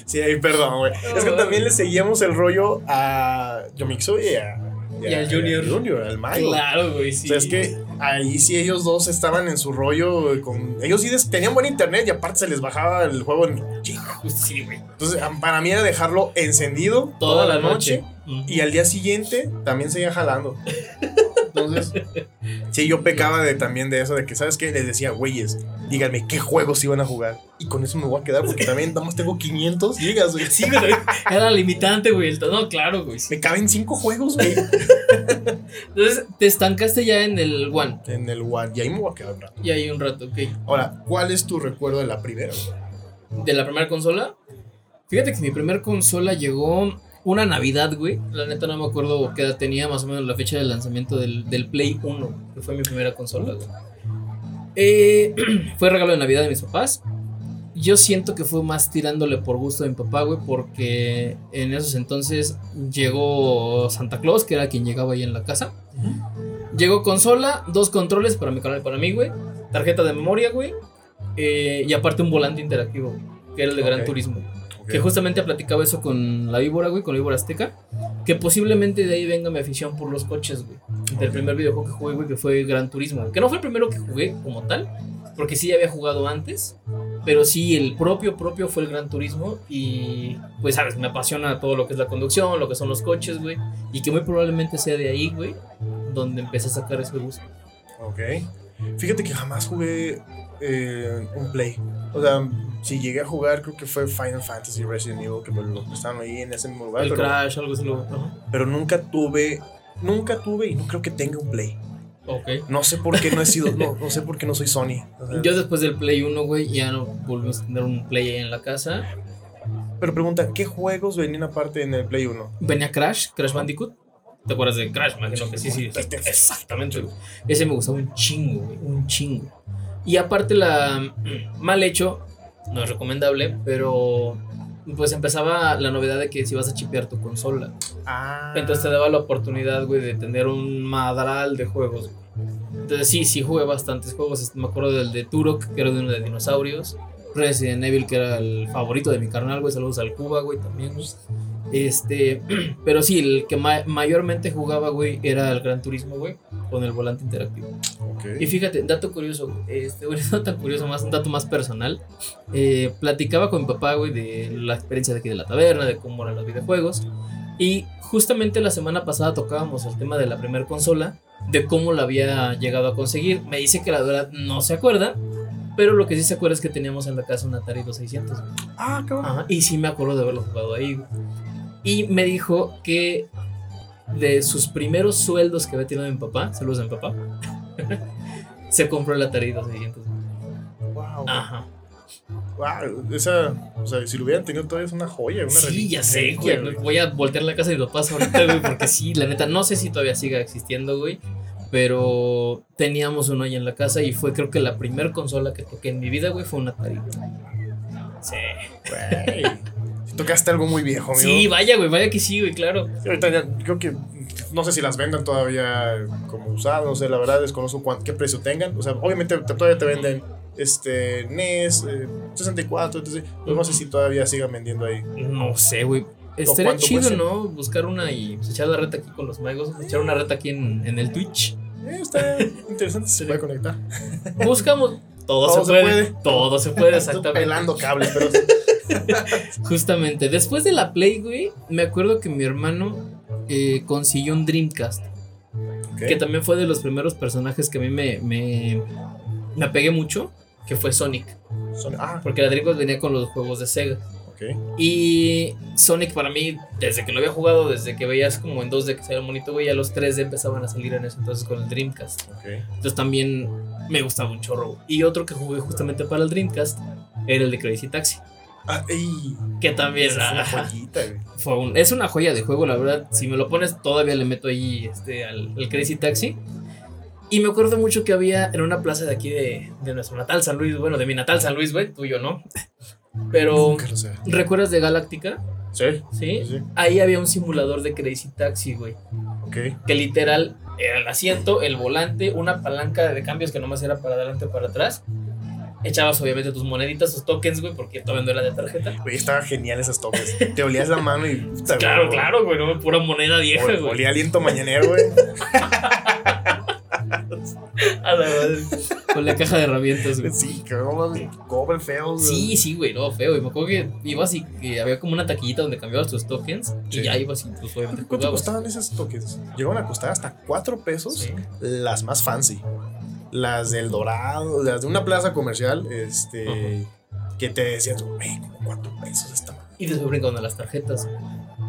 Sí, ahí, perdón, güey. No, es que también le seguíamos el rollo a Yomixo y a. Y al Junior. Junior, al Mayo. Claro, güey, sí. O sea, es que ahí sí ellos dos estaban en su rollo con... Ellos sí tenían buen internet y aparte se les bajaba el juego en justo sí, güey. Entonces, para mí era dejarlo encendido Toda la noche. Y al día siguiente también seguía jalando. Entonces, sí, yo pecaba de, también de eso, de que, ¿sabes qué? Les decía, güeyes, díganme qué juegos iban a jugar. Y con eso me voy a quedar, porque también nada más tengo 500 gigas, güey. Sí, güey. Era limitante, güey. No, claro, güey. Me caben 5 juegos, güey. Entonces, te estancaste ya en el One. En el One. Y ahí me voy a quedar un rato. Y ahí un rato, ok. Ahora, ¿cuál es tu recuerdo de la primera? De la primera consola. Fíjate que mi primera consola llegó una Navidad, güey. La neta no me acuerdo qué edad tenía, más o menos la fecha del lanzamiento del, del Play 1, que fue mi primera consola, güey. Eh, fue regalo de Navidad de mis papás. Yo siento que fue más tirándole por gusto de mi papá, güey, porque en esos entonces llegó Santa Claus, que era quien llegaba ahí en la casa. Llegó consola, dos controles para mi canal para mí, güey. Tarjeta de memoria, güey. eh, y aparte un volante interactivo, que era el de Gran Ok. Turismo. Ok. Que justamente platicaba eso con la víbora, güey, con la víbora azteca. Que posiblemente de ahí venga mi afición por los coches, güey. Del Ok. primer videojuego que jugué, güey, que fue Gran Turismo. Que no fue el primero que jugué como tal, porque sí había jugado antes. Pero sí, el propio, propio fue el Gran Turismo. Y pues, sabes, me apasiona todo lo que es la conducción, lo que son los coches, güey. Y que muy probablemente sea de ahí, güey, donde empecé a sacar ese gusto. Ok. Fíjate que jamás jugué eh, un Play. O sea, si llegué a jugar, creo que fue Final Fantasy Resident Evil, que me lo prestaron ahí en ese mismo lugar. El Pero, Crash, algo así. Lo... ajá. pero nunca tuve, nunca tuve y no creo que tenga un Play. Ok. No sé por qué no he sido, no, no sé por qué no soy Sony. O sea, Yo después del Play 1, güey, ya no volvimos a tener un Play ahí en la casa. pero pregunta, ¿qué juegos venían aparte en el Play 1? Venía Crash, Crash Bandicoot. ¿Te acuerdas de Crash? Imagino que sí, sí. Exactamente, güey. Ese me gustaba un chingo, güey. Un chingo. Y aparte, la mal hecho, no es recomendable, pero pues empezaba la novedad de que si vas a chipear tu consola. Ah. Entonces te daba la oportunidad, güey, de tener un madral de juegos. güey. Entonces sí, sí jugué bastantes juegos. Me acuerdo del de Turok, que era de uno de dinosaurios. Resident Evil, que era el favorito de mi carnal, güey. Saludos al Cuba, güey, también, güey. Este, pero sí, el que ma- mayormente jugaba, güey, era el Gran Turismo, güey, con el volante interactivo. Ok. Y fíjate, dato curioso, este, bueno, no tan curioso, más un dato más personal. Eh, platicaba con mi papá, güey, de la experiencia de aquí de la taberna, de cómo eran los videojuegos. Y justamente la semana pasada tocábamos el tema de la primera consola, de cómo la había llegado a conseguir. Me dice que la verdad no se acuerda, pero lo que sí se acuerda es que teníamos en la casa un Atari 2600. güey. Ah, cabrón. Ajá, y sí me acuerdo de haberlo jugado ahí. güey. Y me dijo que de sus primeros sueldos que había tenido mi papá, saludos a mi papá, se compró el Atari 2600. güey. Wow. Ajá. Wow. Esa, o sea, si lo hubieran tenido todavía es una joya. Una Sí, ya sé, güey. güey. Voy a voltear la casa de mis papás ahorita, güey, porque sí, la neta, no sé si todavía siga existiendo, güey. Pero teníamos uno ahí en la casa y fue creo que la primera consola que toqué en mi vida, güey, fue un Atari. güey. Sí. Güey. Tocaste algo muy viejo, amigo. Sí, vaya, güey, vaya que sí, güey, claro. Ahorita ya, creo que no sé si las vendan todavía como usadas, no sé, la verdad desconozco cuán- qué precio tengan. O sea, obviamente te- todavía te venden este NES, eh, 64, entonces pues no sé si todavía sigan vendiendo ahí. No sé, güey. Estaría cuánto chido? ¿no? Buscar una y pues, echar la reta aquí con los magos. Echar una reta aquí en, en el Twitch. Eh, está interesante, se puede conectar. Buscamos. Todo, Todo se, puede, puede. Todo se puede, exactamente. pelando cables, pero Justamente. Después de la Play, güey, me acuerdo que mi hermano eh, consiguió un Dreamcast. Que también fue de los primeros personajes que a mí me, me, me apegué mucho. Que fue Sonic. Son- ah, Porque la Dreamcast venía con los juegos de Sega. Ok. Y Sonic para mí, desde que lo había jugado, desde que veías como en 2D que salía bonito, güey, ya los 3D empezaban a salir en eso entonces con el Dreamcast. Entonces también me gustaba un chorro. Y otro que jugué justamente para el Dreamcast era el de Crazy Taxi. Ah, ey, Que también una ajá, joyita, güey. fue un- es una joya de juego, la verdad. Si me lo pones, todavía le meto ahí este, al, al Crazy Taxi. Y me acuerdo mucho que había en una plaza de aquí de, de nuestro natal San Luis, bueno, de mi natal San Luis, güey, tuyo no. Pero. ¿recuerdas de Galáctica? Sí, ¿Sí? sí. Ahí había un simulador de Crazy Taxi, güey. Ok. Que literal era el asiento, el volante, una palanca de cambios que nomás era para adelante o para atrás. Echabas obviamente tus moneditas, tus tokens, güey, porque todavía no era de tarjeta. Güey, estaban geniales esas toques. Te olías la mano y. Claro, güey, claro, güey, no, pura moneda vieja, güey. Olía aliento mañanero, güey. A la madre. Con la caja de herramientas, güey. Sí, cabrón, cobre feo. güey. Sí, sí, güey, no, feo. Y me acuerdo que ibas y que había como una taquillita donde cambiabas tus tokens Sí. y ya ibas y pues obviamente ¿Cuánto jugabas. costaban esos tokens? Llegaron a costar hasta 4 pesos. Sí. Las más fancy. Las del Dorado, las de una plaza comercial, este. Que te decían, güey, como 4 pesos esta madre. Y después brincaron a las tarjetas.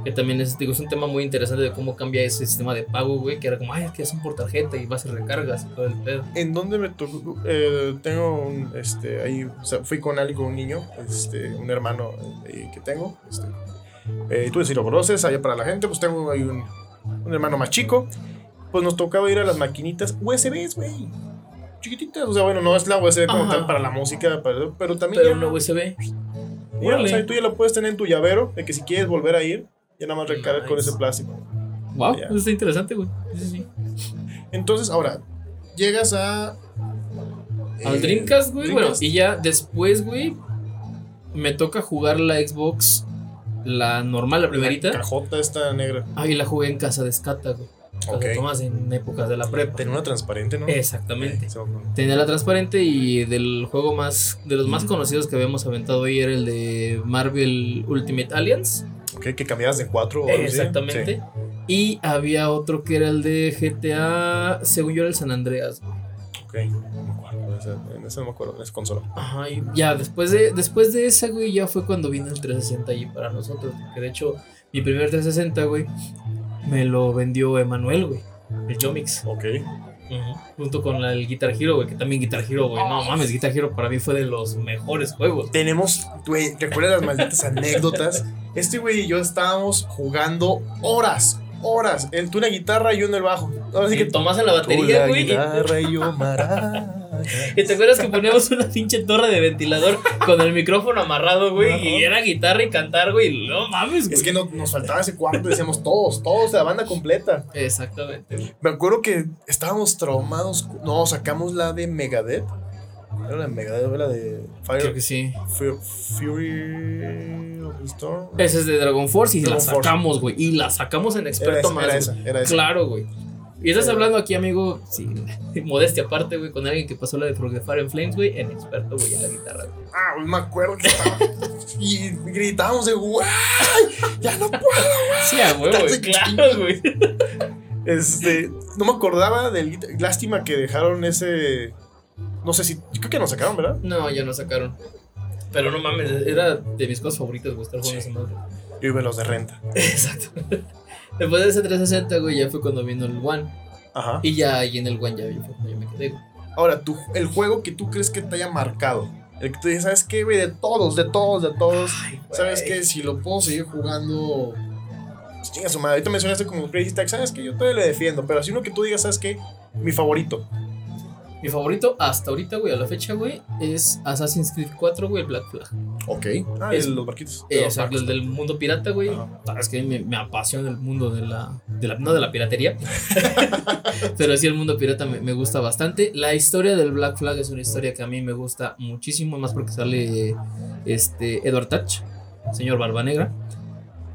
Que también es, digo, es un tema muy interesante de cómo cambia ese sistema de pago, güey. Que era como, ay, es que son por tarjeta y vas y recargas y todo el pedo. ¿En dónde me tocó? Eh, tengo un, este, ahí, o sea, fui con alguien, con un niño, este, un hermano eh, que tengo, este, eh, tú si lo conoces, allá para la gente, pues tengo ahí un, un hermano más chico, pues nos tocaba ir a las maquinitas USBs, güey, chiquititas, o sea, bueno, no es la USB como Ajá. tal para la música, pero, pero también Pero ya, una USB. ya, o sea, tú ya lo puedes tener en tu llavero, de que si quieres volver a ir, ya nada más recargas con ese plástico. Wow, Ya. eso está interesante, güey. Sí, sí. Entonces, ahora, llegas a... Al eh, Dreamcast, güey. Bueno, y ya después, güey, me toca jugar la Xbox, la normal, la La primerita. cajota esta negra. Ah, y la jugué en casa de Scata, güey. Casa Ok. de Tomás en épocas de la prepa. Tenía una transparente, ¿no? Exactamente. Sí. Tenía la transparente y del juego más, de los más conocidos que habíamos aventado ahí era el de Marvel Ultimate Alliance. Ok, que cambiabas de 4 o algo así. Exactamente. Y había otro que era el de GTA, según yo era el San Andreas. Ok, no me acuerdo. ese- En ese no me acuerdo, en esa consola. Ajá, y ya después de, después de esa, güey, ya fue cuando vino el 360 allí para nosotros. Que de hecho, mi primer 360, güey, me lo vendió Emanuel, güey. El Jomix. Ok. Junto con el Guitar Hero, güey. Que también Guitar Hero, güey. No mames, Guitar Hero para mí fue de los mejores juegos. Tenemos, güey, recuerda las malditas anécdotas. Este güey y yo estábamos jugando horas, horas. Él tú en la guitarra y yo en el bajo. Así que tomas en la batería, güey. guitarra y yo. Y te acuerdas que poníamos una pinche torre de ventilador con el micrófono amarrado, güey. Y era guitarra y cantar, güey. No mames, güey. Es que no- nos faltaba ese cuarto, decíamos todos, todos, la banda completa. Exactamente, güey. Me acuerdo que estábamos traumados. No, sacamos la de Megadeth. Era la de Megadeth, la de Creo Fire, que sí. Fu- Fury of the Storm. Esa es de Dragon Force y Dragon la sacamos, güey. Y la sacamos en Era experto esa, más. era esa, era esa. Claro, güey. Y estás hablando aquí, amigo, sí, modestia aparte, güey, con alguien que pasó la de Fire and Flames, güey, en experto, güey, en la guitarra. güey. Ah, me acuerdo que estaba. y gritábamos de ¡Guay! ¡Ya no puedo! Sí, a huevo, güey. Claro, güey. Este. No me acordaba del. Lástima que dejaron ese. No sé si. Creo que nos sacaron, ¿verdad? No, ya no sacaron. Pero no mames, era de mis cosas favoritas, güey, estar jugando Sí. esa madre. A los de renta. Exacto. Después de ese 360, güey, ya fue cuando vino el One. Ajá. Y ya ahí en el One ya yo, yo me quedé, güey. Ahora, tú, el juego que tú crees que te haya marcado. El que tú dices, ¿sabes qué, güey? De todos, de todos, de todos. ¿Sabes qué? Si lo puedo seguir jugando. Pues chinga su madre. Ahorita mencionaste como Crazy Tag. ¿Sabes qué? Yo todavía le defiendo. Pero si uno que tú digas, ¿sabes qué? Mi favorito. Mi favorito hasta ahorita, güey, a la fecha, güey, es Assassin's Creed 4, güey, Black Flag. Ok. Ah, Es- el- los barquitos. Eh, Los o sea, barcos. el del mundo pirata, güey. Ajá. Sabes que me, me apasiona el mundo de la, de la. No de la piratería. pero sí, el mundo pirata me, me gusta bastante. La historia del Black Flag es una historia que a mí me gusta muchísimo, más porque sale este Edward Touch, señor Barba Negra.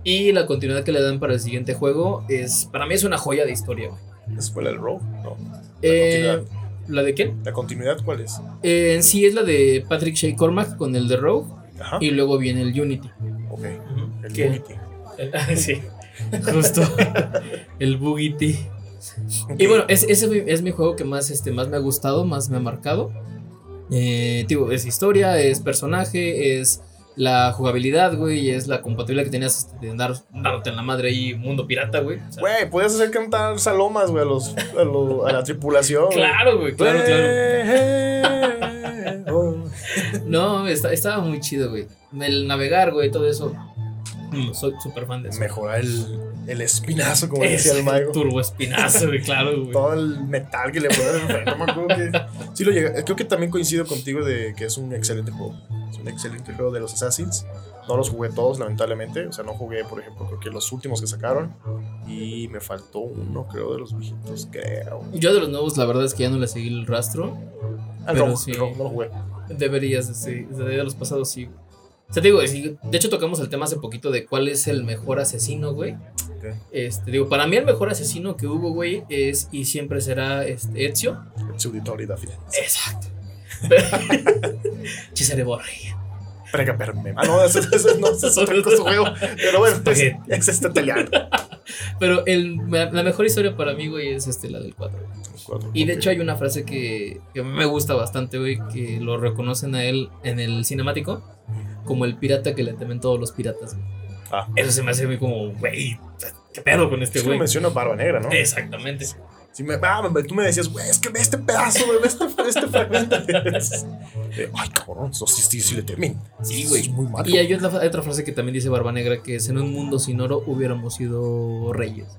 Y la continuidad que le dan para el siguiente juego es. Para mí es una joya de historia, güey. ¿Esa fue la del Rogue? No. Eh, continuidad. ¿La de quién? ¿La continuidad cuál es? Eh, en sí es la de Patrick Shea Cormac con el de Rogue. Ajá. Y luego viene el Unity. Ok. El ¿Qué? Unity. sí, justo. el Bugity. Ok. Y bueno, es, ese es mi juego que más, este, más me ha gustado, más me ha marcado. Eh, digo, es historia, es personaje, es la jugabilidad, güey, y es la compatibilidad que tenías de andar dándote en la madre ahí, mundo pirata, güey. O sea, Güey, podías hacer cantar salomas, güey, a, los, a, la tripulación. claro, güey, claro, claro. claro. No, está- estaba muy chido, güey. El navegar, güey, todo eso. mm, Soy súper fan de eso. Mejorar el, el espinazo, como decía el mago. turbo espinazo, güey, claro, güey. Todo el metal que le ponen. No me acuerdo que. Sí, lo llega. Creo que también coincido contigo de que es un excelente juego. Es un excelente juego de los Assassins. No los jugué todos, lamentablemente. O sea, no jugué, por ejemplo, creo que los últimos que sacaron. Y me faltó uno, creo, de los viejitos, creo. Yo de los nuevos, la verdad es que ya no le seguí el rastro. Ah, Pero no, sí. no, no lo jugué. Deberías, sí, de los pasados sí. güey. O sea, te digo, de hecho tocamos el tema hace poquito de cuál es el mejor asesino, güey. Este, digo, para mí el mejor asesino que hubo, güey, es y siempre será este, Ezio. Subditor y Daffy. Exacto. Chisare Borgia. Prega per me. Ah, no, eso, eso no, eso es juego. Pero bueno, pues, es este italiano. Pero el, la mejor historia para mí, güey, es este, la del 4. Y de hecho hay una frase que, que me gusta bastante, güey, que lo reconocen a él en el cinemático como el pirata que le temen todos los piratas. Güey. Ah. Eso se me hace muy como, güey, ¿qué pedo con este Es güey? menciona Barba Negra, ¿no? Exactamente. Sí, me, ah, tú me decías, güey, es que ve este pedazo, güey, ve este, este fragmento. Ay, cabrón, eso sí, sí, sí le temen. Sí, güey. Es muy malo. Y hay otra, hay otra frase que también dice Barba Negra, que es en un mundo sin oro hubiéramos sido reyes.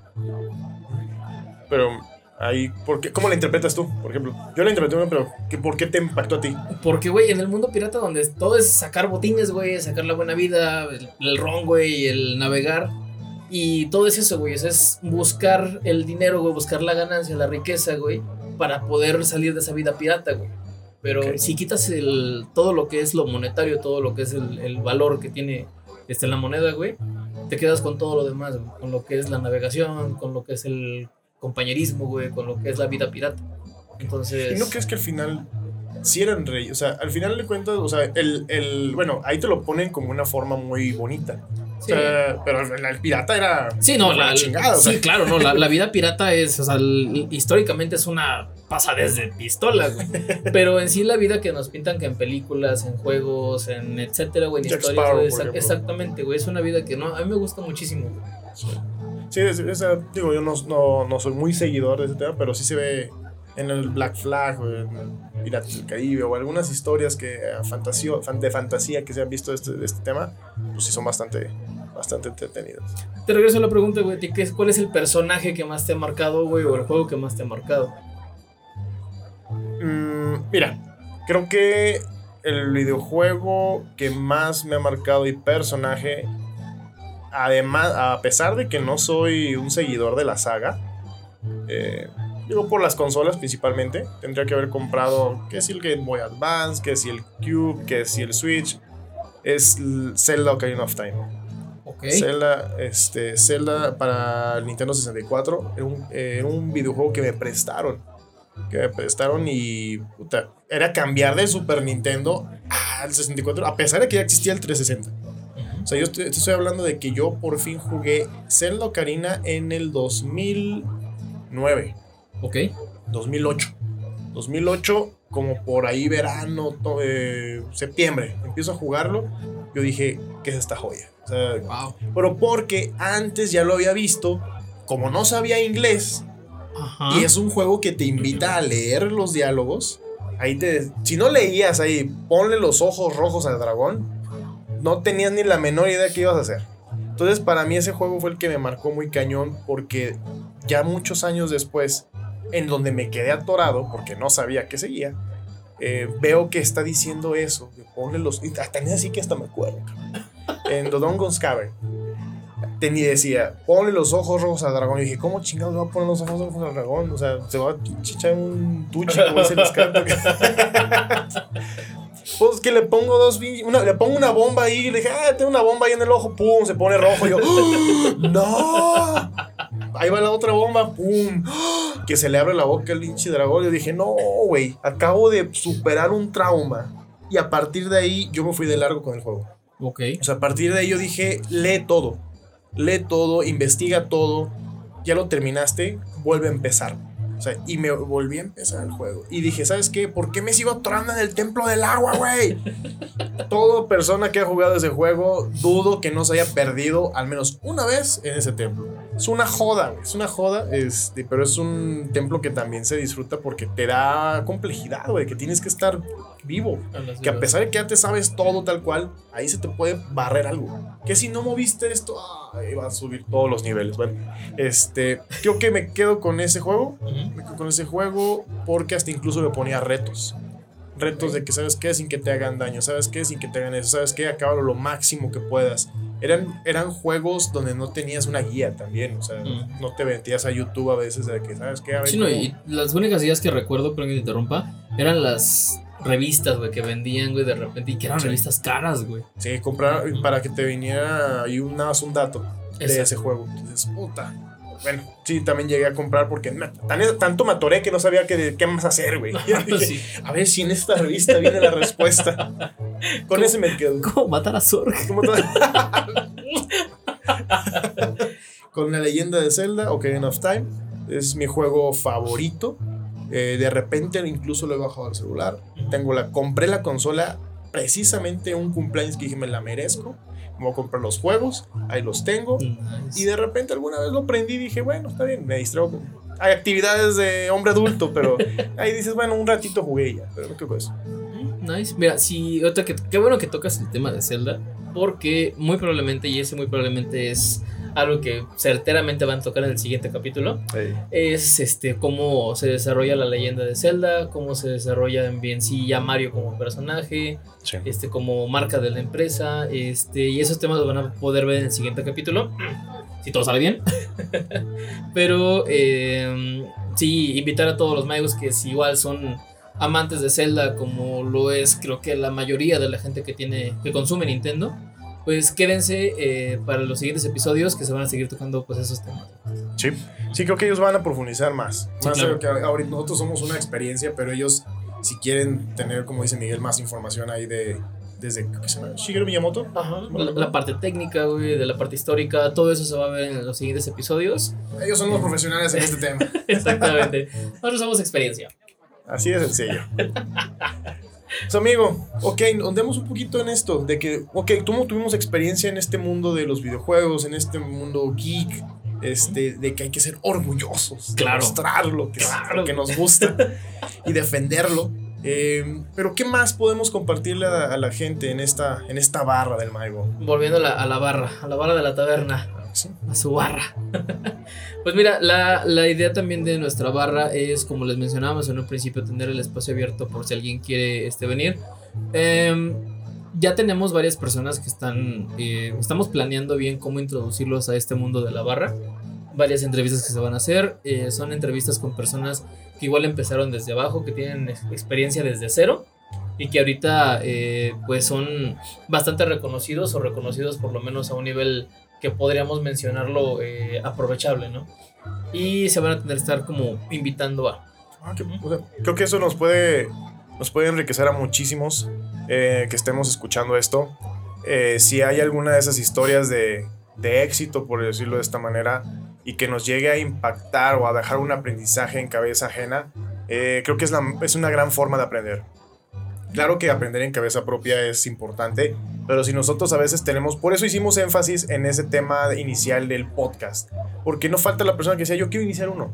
Pero ahí, ¿por qué? ¿cómo la interpretas tú? Por ejemplo, yo la interpreté, pero ¿qué- ¿por qué te impactó a ti? Porque, güey, en el mundo pirata donde todo es sacar botines, güey, sacar la buena vida, el, el ron, güey, el navegar. Y todo es eso, güey. es buscar el dinero, güey, buscar la ganancia, la riqueza, güey, para poder salir de esa vida pirata, güey. Pero Ok. si quitas el, todo lo que es lo monetario, todo lo que es el, el valor que tiene este, la moneda, güey, te quedas con todo lo demás, güey, con lo que es la navegación, con lo que es el compañerismo, güey, con lo que es la vida pirata. Entonces... ¿Y no crees que al final sí eran reyes? O sea, al final de cuentas, o sea, el, el, bueno, ahí te lo ponen como una forma muy bonita. sí. O sea, pero el, pirata era Sí, no, la, chingada. o sí, sea. claro, no, la, la vida pirata es, o sea, históricamente es una pasadez de pistola, güey. Pero en sí la vida que nos pintan que en películas, en juegos, en etcétera, güey, en Jack historias, Sparrow, güey, exactamente, güey, es una vida que no, a mí me gusta muchísimo. güey. Sí, es- esa, digo, yo no, no, no soy muy seguidor de ese tema, pero sí se ve en el Black Flag o en el Piratas del Caribe o algunas historias que eh, fantasio- fan- de fantasía que se han visto de este, de este tema, pues sí son bastante, bastante entretenidas. Te regreso a la pregunta, güey, ¿qué es- ¿cuál es el personaje que más te ha marcado, güey, o el juego que más te ha marcado? Mm, mira, creo que el videojuego que más me ha marcado y personaje, además, a pesar de que no soy un seguidor de la saga, eh, digo por las consolas principalmente, tendría que haber comprado que si el Game Boy Advance, que si el Cube, que si el Switch, es Zelda Ocarina of Time. Zelda, este, Zelda para el Nintendo 64 era un, eh, era un videojuego que me prestaron. Que me prestaron y puta, era cambiar de Super Nintendo al 64, a pesar de que ya existía el 360. O sea, yo estoy, te estoy hablando de que yo por fin jugué Zelda Ocarina en el 2009, Ok. 2008. 2008, como por ahí verano, eh, septiembre, empiezo a jugarlo. Yo dije, ¿qué es esta joya? O sea, Wow. pero porque antes ya lo había visto, como no sabía inglés, Ajá. y es un juego que te invita a leer los diálogos. Ahí te. Si no leías ahí, ponle los ojos rojos al dragón, no tenías ni la menor idea qué ibas a hacer. Entonces, para mí, ese juego fue el que me marcó muy cañón, porque ya muchos años después, en donde me quedé atorado, porque no sabía qué seguía, eh, veo que está diciendo eso. Ponle los. Hasta ni así que hasta me acuerdo. En The Dungeon's Cavern tenía, decía, ponle los ojos rojos al dragón. Y dije, ¿cómo chingados va a poner los ojos rojos al dragón? O sea, se va a chichar un tuche, dice el escarto. Pues que le pongo dos, una, le pongo una bomba ahí, le dije, ah, tengo una bomba ahí en el ojo, pum, se pone rojo. Y yo, ¡Ah! ¡no! Ahí va la otra bomba, pum, que se le abre la boca al pinche dragón. Yo dije, no, güey, acabo de superar un trauma. Y a partir de ahí, yo me fui de largo con el juego. Ok. O sea, a partir de ahí yo dije, lee todo. Lee todo, investiga todo. Ya lo terminaste, vuelve a empezar. O sea, y me volví a empezar el juego. Y dije, ¿sabes qué? ¿Por qué me sigo atorando en el templo del agua, güey? Toda persona que ha jugado ese juego, dudo que no se haya perdido al menos una vez en ese templo. Es una joda, güey. Es una joda, este, pero es un templo que también se disfruta porque te da complejidad, güey. Que tienes que estar vivo. Que a pesar de que ya te sabes todo tal cual, ahí se te puede barrer algo. Que si no moviste esto, ahí va a subir todos los niveles. Bueno, este, creo que me quedo con ese juego. Me quedo con ese juego porque hasta incluso me ponía retos. Retos de que, ¿sabes qué? Sin que te hagan daño, ¿sabes qué? Sin que te hagan eso, ¿sabes qué? Acábalo lo máximo que puedas. Eran, eran juegos donde no tenías una guía también, o sea, no te metías a YouTube a veces de que, ¿sabes qué? A ver Sí, no, y las únicas ideas que recuerdo, perdón que te interrumpa, eran las revistas, güey, que vendían, güey, de repente, y que eran Sí. revistas caras, güey. Sí, comprar para que te viniera ahí un, nada más un dato de Exacto. ese juego. Entonces, puta. bueno, sí, también llegué a comprar porque tanto me atoré que no sabía qué, qué más hacer, güey. A ver si en esta revista viene la respuesta. Con ese me quedo. ¿Cómo matar a Zorg? Con la leyenda de Zelda, Ocarina of Time. Es mi juego favorito. Eh, de repente incluso lo he bajado al celular. Tengo la, compré la consola precisamente un cumpleaños que dije me la merezco. Voy a comprar los juegos, ahí los tengo. Y de repente alguna vez lo prendí y dije, bueno, está bien, me distraigo. Hay actividades de hombre adulto, pero ahí dices, bueno, un ratito jugué ya, pero qué cosa. Nice. Mira, sí, otra que, qué bueno que tocas el tema de Zelda, porque muy probablemente, y ese muy probablemente es algo que certeramente van a tocar en el siguiente capítulo, es este cómo se desarrolla la leyenda de Zelda, cómo se desarrolla en bien sí ya Mario como personaje, este como marca de la empresa, este y esos temas los van a poder ver en el siguiente capítulo, si todo sale bien. Pero eh, sí, invitar a todos los magos que si igual son amantes de Zelda como lo es creo que la mayoría de la gente que tiene que consume Nintendo pues quédense eh, para los siguientes episodios que se van a seguir tocando pues esos temas. Sí, sí, creo que ellos van a profundizar más. más que ahorita nosotros somos una experiencia, pero ellos, si quieren tener, como dice Miguel, más información ahí de, desde ¿qué se llama? Shigeru Miyamoto. Ajá, la, parte técnica, güey, de la parte histórica, todo eso se va a ver en los siguientes episodios. Ellos son los profesionales en este tema. Exactamente. Nosotros somos experiencia. Así de sencillo. So, amigo, ok, andemos un poquito en esto, de que, ok, tú tuvimos experiencia en este mundo de los videojuegos, en este mundo geek, este, de que hay que ser orgullosos, claro. mostrar lo que, que nos gusta y defenderlo. Eh, pero ¿qué más podemos compartirle a, la gente en esta, en esta barra del Maigo? Volviendo a la barra, a la barra de la taberna a su barra. pues mira, la, idea también de nuestra barra es, como les mencionábamos en un principio, tener el espacio abierto por si alguien quiere este, venir. Em, ya tenemos varias personas que están, eh, estamos planeando bien cómo introducirlos a este mundo de la barra. Varias entrevistas que se van a hacer. Eh, son entrevistas con personas que igual empezaron desde abajo, que tienen experiencia desde cero y que ahorita eh, pues son bastante reconocidos o reconocidos por lo menos a un nivel que podríamos mencionarlo eh, aprovechable, ¿no? Y se van a tener que estar como invitando a. Ah, creo que eso nos puede, nos puede enriquecer a muchísimos eh, que estemos escuchando esto. Eh, si hay alguna de esas historias de, de éxito, por decirlo de esta manera, y que nos llegue a impactar o a dejar un aprendizaje en cabeza ajena, creo que es, la, es una gran forma de aprender. Claro que aprender en cabeza propia es importante, pero si nosotros a veces tenemos, por eso hicimos énfasis en ese tema inicial del podcast, porque no falta la persona que decía, yo quiero iniciar uno.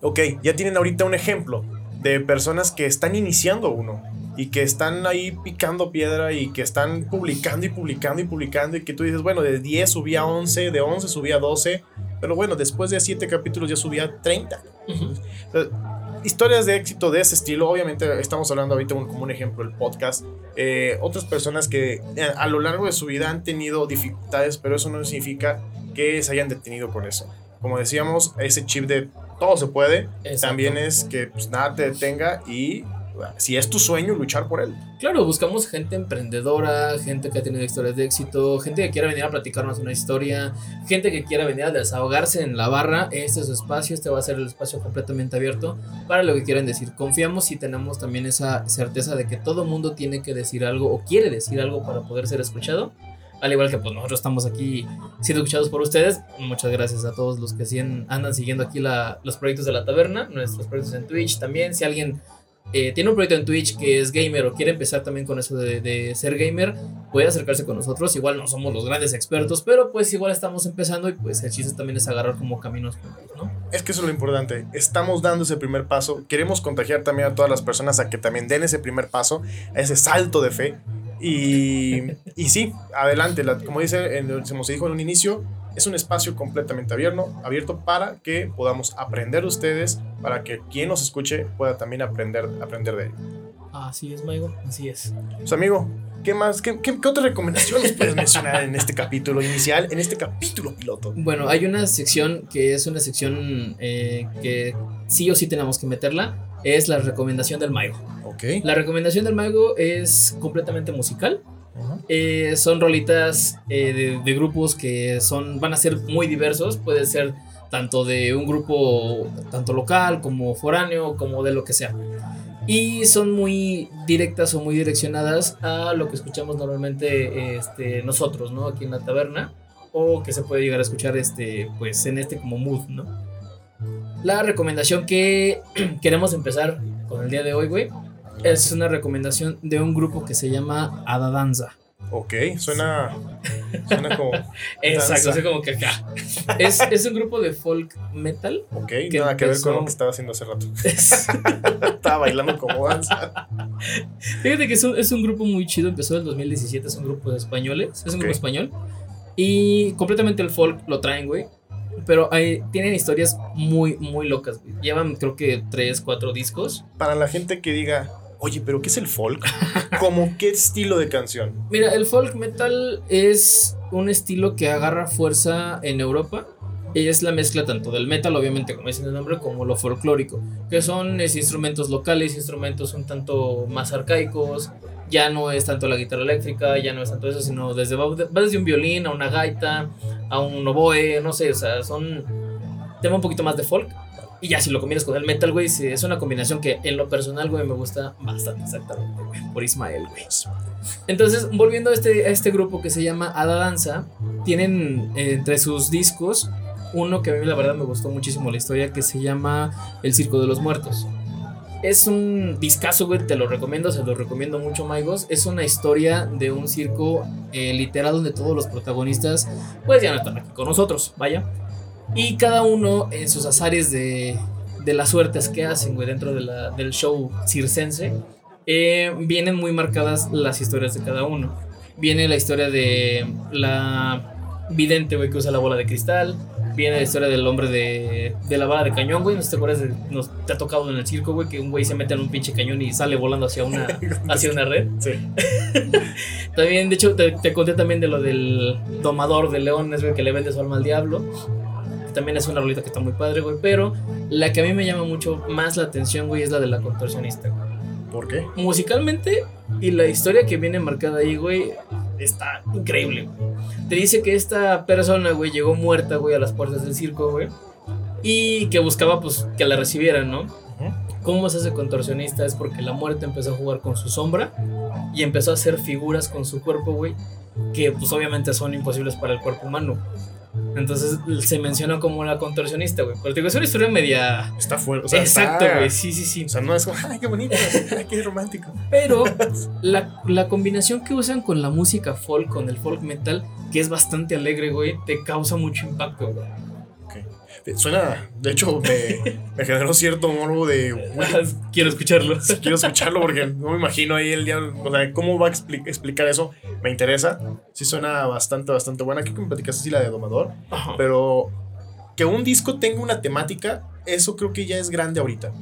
Ok, ya tienen ahorita un ejemplo de personas que están iniciando uno y que están ahí picando piedra y que están publicando y publicando y publicando y que tú dices, bueno, de 10 subía a 11, de 11 subía a 12, pero bueno, después de 7 capítulos ya subía a 30 historias de éxito de ese estilo, obviamente estamos hablando ahorita como un ejemplo el podcast, eh, otras personas que eh, a lo largo de su vida han tenido dificultades, pero eso no significa que se hayan detenido con eso. Como decíamos, ese chip de todo se puede, también es que pues, nada te detenga y si es tu sueño, luchar por él. Claro, buscamos gente emprendedora, gente que ha tenido historias de éxito, gente que quiera venir a platicarnos una historia, gente que quiera venir a desahogarse en la barra. Este es su espacio, este va a ser el espacio completamente abierto para lo que quieran decir. Confiamos y tenemos también esa certeza de que todo mundo tiene que decir algo o quiere decir algo para poder ser escuchado. Al igual que pues nosotros estamos aquí siendo escuchados por ustedes. Muchas gracias a todos los que andan siguiendo aquí los proyectos de la taberna, nuestros proyectos en Twitch también. Si alguien eh, tiene un proyecto en Twitch que es gamer o quiere empezar también con eso de, ser gamer, puede acercarse con nosotros. Igual no somos los grandes expertos, pero pues igual estamos empezando y pues el chiste también es agarrar como caminos ¿no? Es que eso es lo importante. Estamos dando ese primer paso. Queremos contagiar también a todas las personas a que también den ese primer paso, ese salto de fe. Y, y sí, adelante. como dice, como se dijo en un inicio, es un espacio completamente abierto, abierto para que podamos aprender de ustedes, para que quien nos escuche pueda también aprender, aprender de ello. Así es, Maigo, así es. Pues amigo, ¿qué más? ¿Qué, qué, otra recomendación nos puedes mencionar en este capítulo inicial, en este capítulo piloto? Bueno, hay una sección que es una sección eh, que sí o sí tenemos que meterla, es la recomendación del Maigo. Ok. La recomendación del Maigo es completamente musical. Eh, son rolitas eh, de, grupos que son, van a ser muy diversos. Puede ser tanto de un grupo tanto local como foráneo, como de lo que sea. Y son muy directas o muy direccionadas a lo que escuchamos normalmente este, nosotros, ¿no? Aquí en la taberna. O que se puede llegar a escuchar este, pues, en este como mood, ¿no? La recomendación que queremos empezar con el día de hoy, güey, es una recomendación de un grupo que se llama Ada Danza. Ok, suena, suena como. Exacto, así como que acá. Es, es, un grupo de folk metal. Ok, nada que ver con lo que estaba haciendo hace rato. estaba bailando como danza. Fíjate que es un, es un, grupo muy chido, empezó en el 2017, es un grupo de españoles, es un grupo español. Y completamente el folk lo traen, güey. Pero hay, tienen historias muy, muy locas, güey. Llevan creo que 3, 4 discos. Para la gente que diga, Oye, pero ¿qué es el folk? ¿Cómo qué estilo de canción? Mira, el folk metal es un estilo que agarra fuerza en Europa. Y es la mezcla tanto del metal, obviamente, como dice el nombre, como lo folclórico. Que son instrumentos locales, instrumentos un tanto más arcaicos. Ya no es tanto la guitarra eléctrica, ya no es tanto eso, sino desde, va desde un violín a una gaita, a un oboe, no sé, o sea, son tema un poquito más de folk. Y ya si lo combinas con el metal, güey, es una combinación que en lo personal, güey, me gusta bastante exactamente, güey, por Ismael, güey. Entonces, volviendo a este, este grupo que se llama Ada Danza, tienen eh, entre sus discos uno que a mí la verdad me gustó muchísimo la historia que se llama El Circo de los Muertos. Es un discazo, güey, te lo recomiendo, se lo recomiendo mucho, Maigos. Es una historia de un circo eh, literal donde todos los protagonistas, pues ya no están aquí con nosotros, vaya. Y cada uno en sus azares de, de las suertes que hacen, güey, dentro de la, del show circense, eh, vienen muy marcadas las historias de cada uno. Viene la historia de la vidente, güey, que usa la bola de cristal. Viene la historia del hombre de, de la bala de cañón, güey. No te acuerdas, de, nos, te ha tocado en el circo, güey, que un güey se mete en un pinche cañón y sale volando hacia una, hacia una red. Sí. también, de hecho, te, te, conté también de lo del domador de leones, güey, que le vende su alma al diablo también es una rolita que está muy padre, güey. Pero la que a mí me llama mucho más la atención, güey, es la de la contorsionista, güey. ¿Por qué? Musicalmente y la historia que viene marcada ahí, güey, está increíble, güey. Te dice que esta persona, güey, llegó muerta, güey, a las puertas del circo, güey. Y que buscaba, pues, que la recibieran, ¿no? ¿Cómo se hace contorsionista? Es porque la muerte empezó a jugar con su sombra y empezó a hacer figuras con su cuerpo, güey, que pues obviamente son imposibles para el cuerpo humano. Entonces se menciona como la contorsionista, güey. Pero digo, es una historia media. Está fuerte. O sea, Exacto, güey. Sí, sí, sí. O sea, no es como, ay, qué bonito, ay, qué romántico. Pero la, la, combinación que usan con la música folk, con el folk metal, que es bastante alegre, güey, te causa mucho impacto, güey. Suena, de hecho, me, me generó cierto morbo de. quiero escucharlo. Quiero escucharlo porque no me imagino ahí el día. O sea, cómo va a explicar eso. Me interesa. Sí, suena bastante, bastante buena. Aquí me platicaste así la de Domador. Pero que un disco tenga una temática, eso creo que ya es grande ahorita.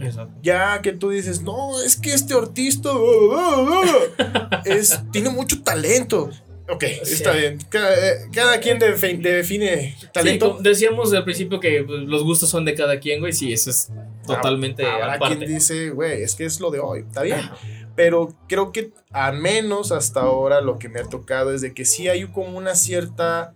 Exacto. Ya que tú dices, no, es que este artista es, tiene mucho talento. Ok, está bien. Cada, quien define talento. Sí, decíamos al principio que pues, los gustos son de cada quien, güey. Sí, eso es totalmente. Habrá quien dice, güey, es que es lo de hoy. Está bien. Pero creo que al menos hasta ahora lo que me ha tocado es de que sí hay como una cierta.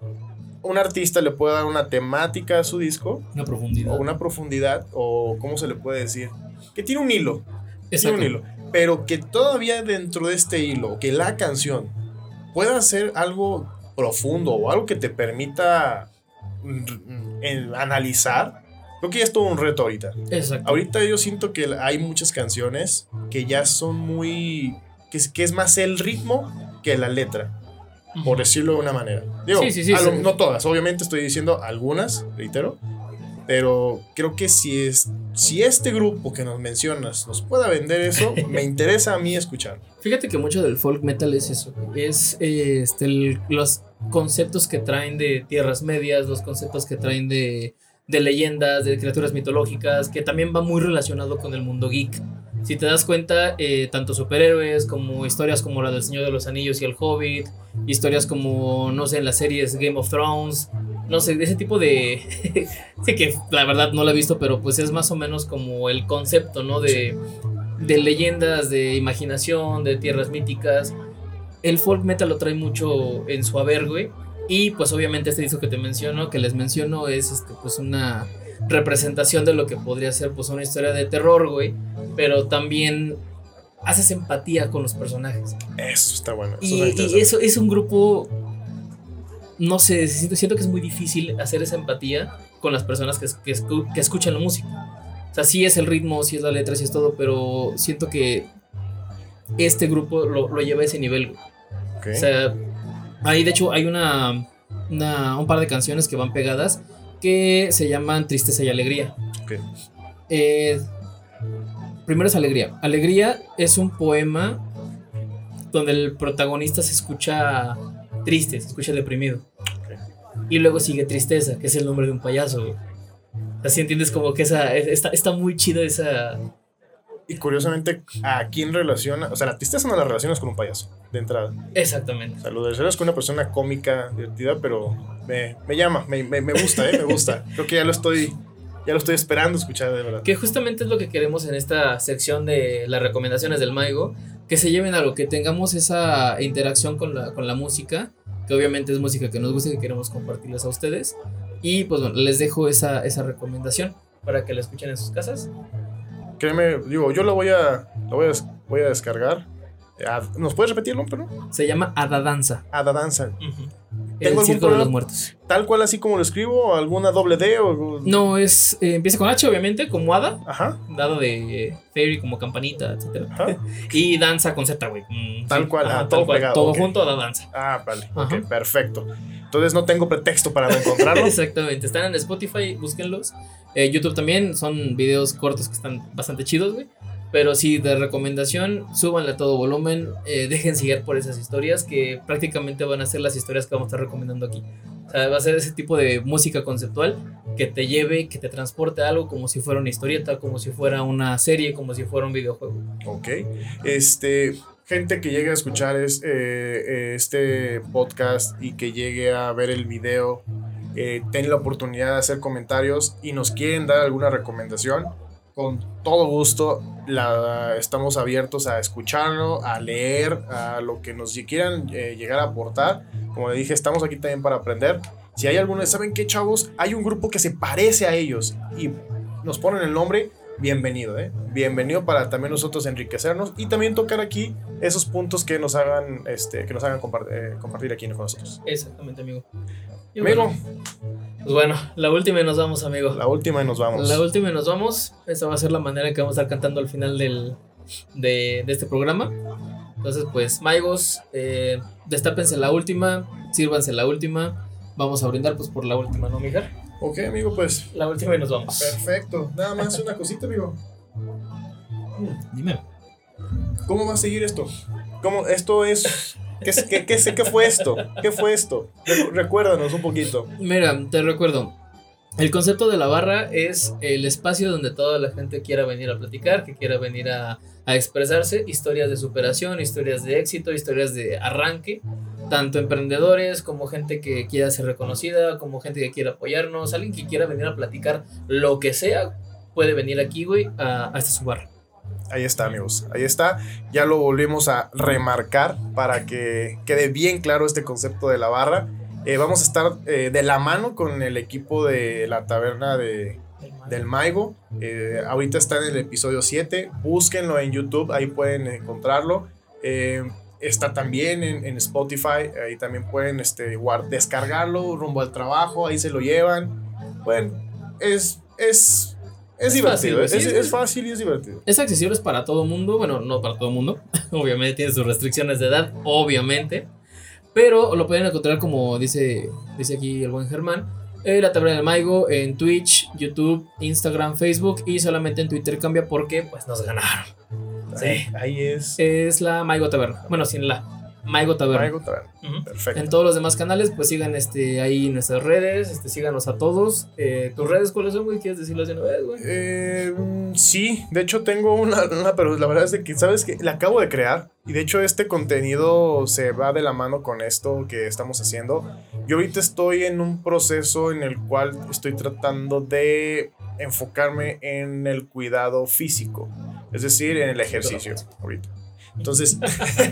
Un artista le puede dar una temática a su disco. Una profundidad. O una profundidad. O cómo se le puede decir. Que tiene un hilo. Exacto. Tiene un hilo. Pero que todavía dentro de este hilo, que la canción pueda ser algo profundo o algo que te permita mm, analizar, creo que ya es todo un reto ahorita. Exacto. Ahorita yo siento que hay muchas canciones que ya son muy... que es, que es más el ritmo que la letra. Por decirlo de una manera. Digo, sí, sí, sí, lo, no todas, obviamente estoy diciendo algunas, reitero. Pero creo que si, es, si este grupo que nos mencionas nos pueda vender eso, me interesa a mí escuchar. Fíjate que mucho del folk metal es eso. Es este, los conceptos que traen de tierras medias, los conceptos que traen de, de leyendas, de criaturas mitológicas, que también va muy relacionado con el mundo geek. Si te das cuenta, eh, tanto superhéroes como historias como la del Señor de los Anillos y el Hobbit, historias como, no sé, en las series Game of Thrones, no sé, ese tipo de... sé que la verdad no la he visto, pero pues es más o menos como el concepto, ¿no? De leyendas, de imaginación, de tierras míticas. El folk metal lo trae mucho en su haber, güey. Y pues obviamente este disco que te menciono, que les menciono, es este, pues una representación de lo que podría ser pues una historia de terror, güey. Pero también haces empatía con los personajes. Eso está bueno. Eso Y, está y interesante. eso es un grupo, no sé, siento, siento que es muy difícil hacer esa empatía con las personas que escuchan la música. O sea, sí es el ritmo, sí es la letra, sí es todo, pero siento que este grupo lo, lo lleva a ese nivel. güey. Ok. O sea, ahí de hecho hay una, una- un par de canciones que van pegadas que se llaman Tristeza y Alegría. Eh, primero es Alegría. Alegría es un poema donde el protagonista se escucha triste, se escucha deprimido. Y luego sigue Tristeza, que es el nombre de un payaso. Así entiendes como que esa, está, está muy chida esa... Y curiosamente, ¿a quién relaciona? O sea, la tristeza no la relacionas con un payaso, de entrada. Exactamente. O sea, lo relacionas con una persona cómica, divertida, pero me, me llama, me, me, me gusta, ¿eh? Me gusta. Creo que ya lo estoy, ya lo estoy esperando escuchar, de verdad. Que justamente es lo que queremos en esta sección de las recomendaciones del Maigo, que se lleven a lo que tengamos esa interacción con la, con la música, que obviamente es música que nos gusta y que queremos compartirles a ustedes. Y pues bueno, les dejo esa, esa recomendación para que la escuchen en sus casas. Créeme, digo, yo la voy a, la voy a, voy a descargar. Ah, ¿Nos puedes repetir el nombre, no? Se llama Ada Danza. Ada Danza. El algún Círculo de problema? los Muertos. Tal cual así como lo escribo, alguna doble D o... No, es. eh, empieza con H, obviamente, como Ada. Ajá, Dado de eh, Fairy, como campanita, etc. ajá. Y danza con Z, güey. Mm, Tal cual, ah, todo pegado, Todo ok. junto, Ada Danza. Ah, vale. Ajá. Ok, perfecto. Entonces no tengo pretexto para no encontrarlo. Exactamente, están en Spotify, búsquenlos. Eh, YouTube también, son videos cortos que están bastante chidos, güey. Pero sí, de recomendación, súbanle a todo volumen, eh, dejen seguir por esas historias que prácticamente van a ser las historias que vamos a estar recomendando aquí. O sea, va a ser ese tipo de música conceptual que te lleve, que te transporte a algo como si fuera una historieta, como si fuera una serie, como si fuera un videojuego. Ok. Este, gente que llegue a escuchar es, eh, este podcast y que llegue a ver el video, eh, ten la oportunidad de hacer comentarios y nos quieren dar alguna recomendación. Con todo gusto, la, estamos abiertos a escucharlo, a leer, a lo que nos quieran eh, llegar a aportar. Como le dije, estamos aquí también para aprender. Si hay alguno, ¿saben qué, chavos? Hay un grupo que se parece a ellos y nos ponen el nombre, bienvenido, ¿eh? Bienvenido para también nosotros enriquecernos y también tocar aquí esos puntos que nos hagan, este, que nos hagan compar- eh, compartir aquí con nosotros. Exactamente, amigo. Y Amigo, bueno, pues bueno, la última y nos vamos, amigo. la última y nos vamos. La última y nos vamos. Esta va a ser la manera en que vamos a estar cantando al final del, de, de este programa. Entonces, pues, Maigos, eh, destápense la última, sírvanse la última. Vamos a brindar pues por la última, ¿no, mija? Ok, amigo, pues La última y nos vamos. perfecto. Nada más una cosita, amigo. Dime. ¿Cómo va a seguir esto? ¿Cómo esto es ¿Qué, qué, qué, fue esto? ¿Qué fue esto? Recu- Recuérdanos un poquito. Mira, te recuerdo. El concepto de la barra es el espacio donde toda la gente quiera venir a platicar, que quiera venir a, a expresarse, historias de superación, historias de éxito, historias de arranque, tanto emprendedores como gente que quiera ser reconocida, como gente que quiera apoyarnos, alguien que quiera venir a platicar lo que sea, puede venir aquí, güey, a, a esta su barra. Ahí está, amigos. Ahí está. Ya lo volvemos a remarcar para que quede bien claro este concepto de la barra. Eh, vamos a estar eh, de la mano con el equipo de la taberna de, del Maigo. Eh, ahorita está en el episodio 7. Búsquenlo en YouTube, ahí pueden encontrarlo. Está también en, en Spotify, ahí también pueden este, descargarlo rumbo al trabajo, ahí se lo llevan. Bueno, es, es, es, Es divertido, fácil, es, sí, es- es- fácil y es divertido. Es accesible para todo mundo, bueno, no para todo mundo, obviamente tiene sus restricciones de edad, obviamente, pero lo pueden encontrar como dice, dice aquí el buen Germán, en la Taberna del Maigo, en Twitch, YouTube, Instagram, Facebook y solamente en Twitter cambia porque pues nos ganaron. Sí. Ahí, ahí es. Es la Maigo Taberna, bueno, sin la Maigo Taberna. Maigo Taberna. Ujú. Perfecto. En todos los demás canales, pues sigan este, ahí nuestras redes, este, síganos a todos. Eh, ¿Tus redes cuáles son, güey? ¿Quieres decirlas de una vez, güey? Eh, mm, sí, de hecho tengo una, una, pero la verdad es de que, ¿sabes que La acabo de crear y de hecho este contenido se va de la mano con esto que estamos haciendo. Yo ahorita estoy en un proceso en el cual estoy tratando de enfocarme en el cuidado físico, es decir, en el ejercicio ahorita. Entonces,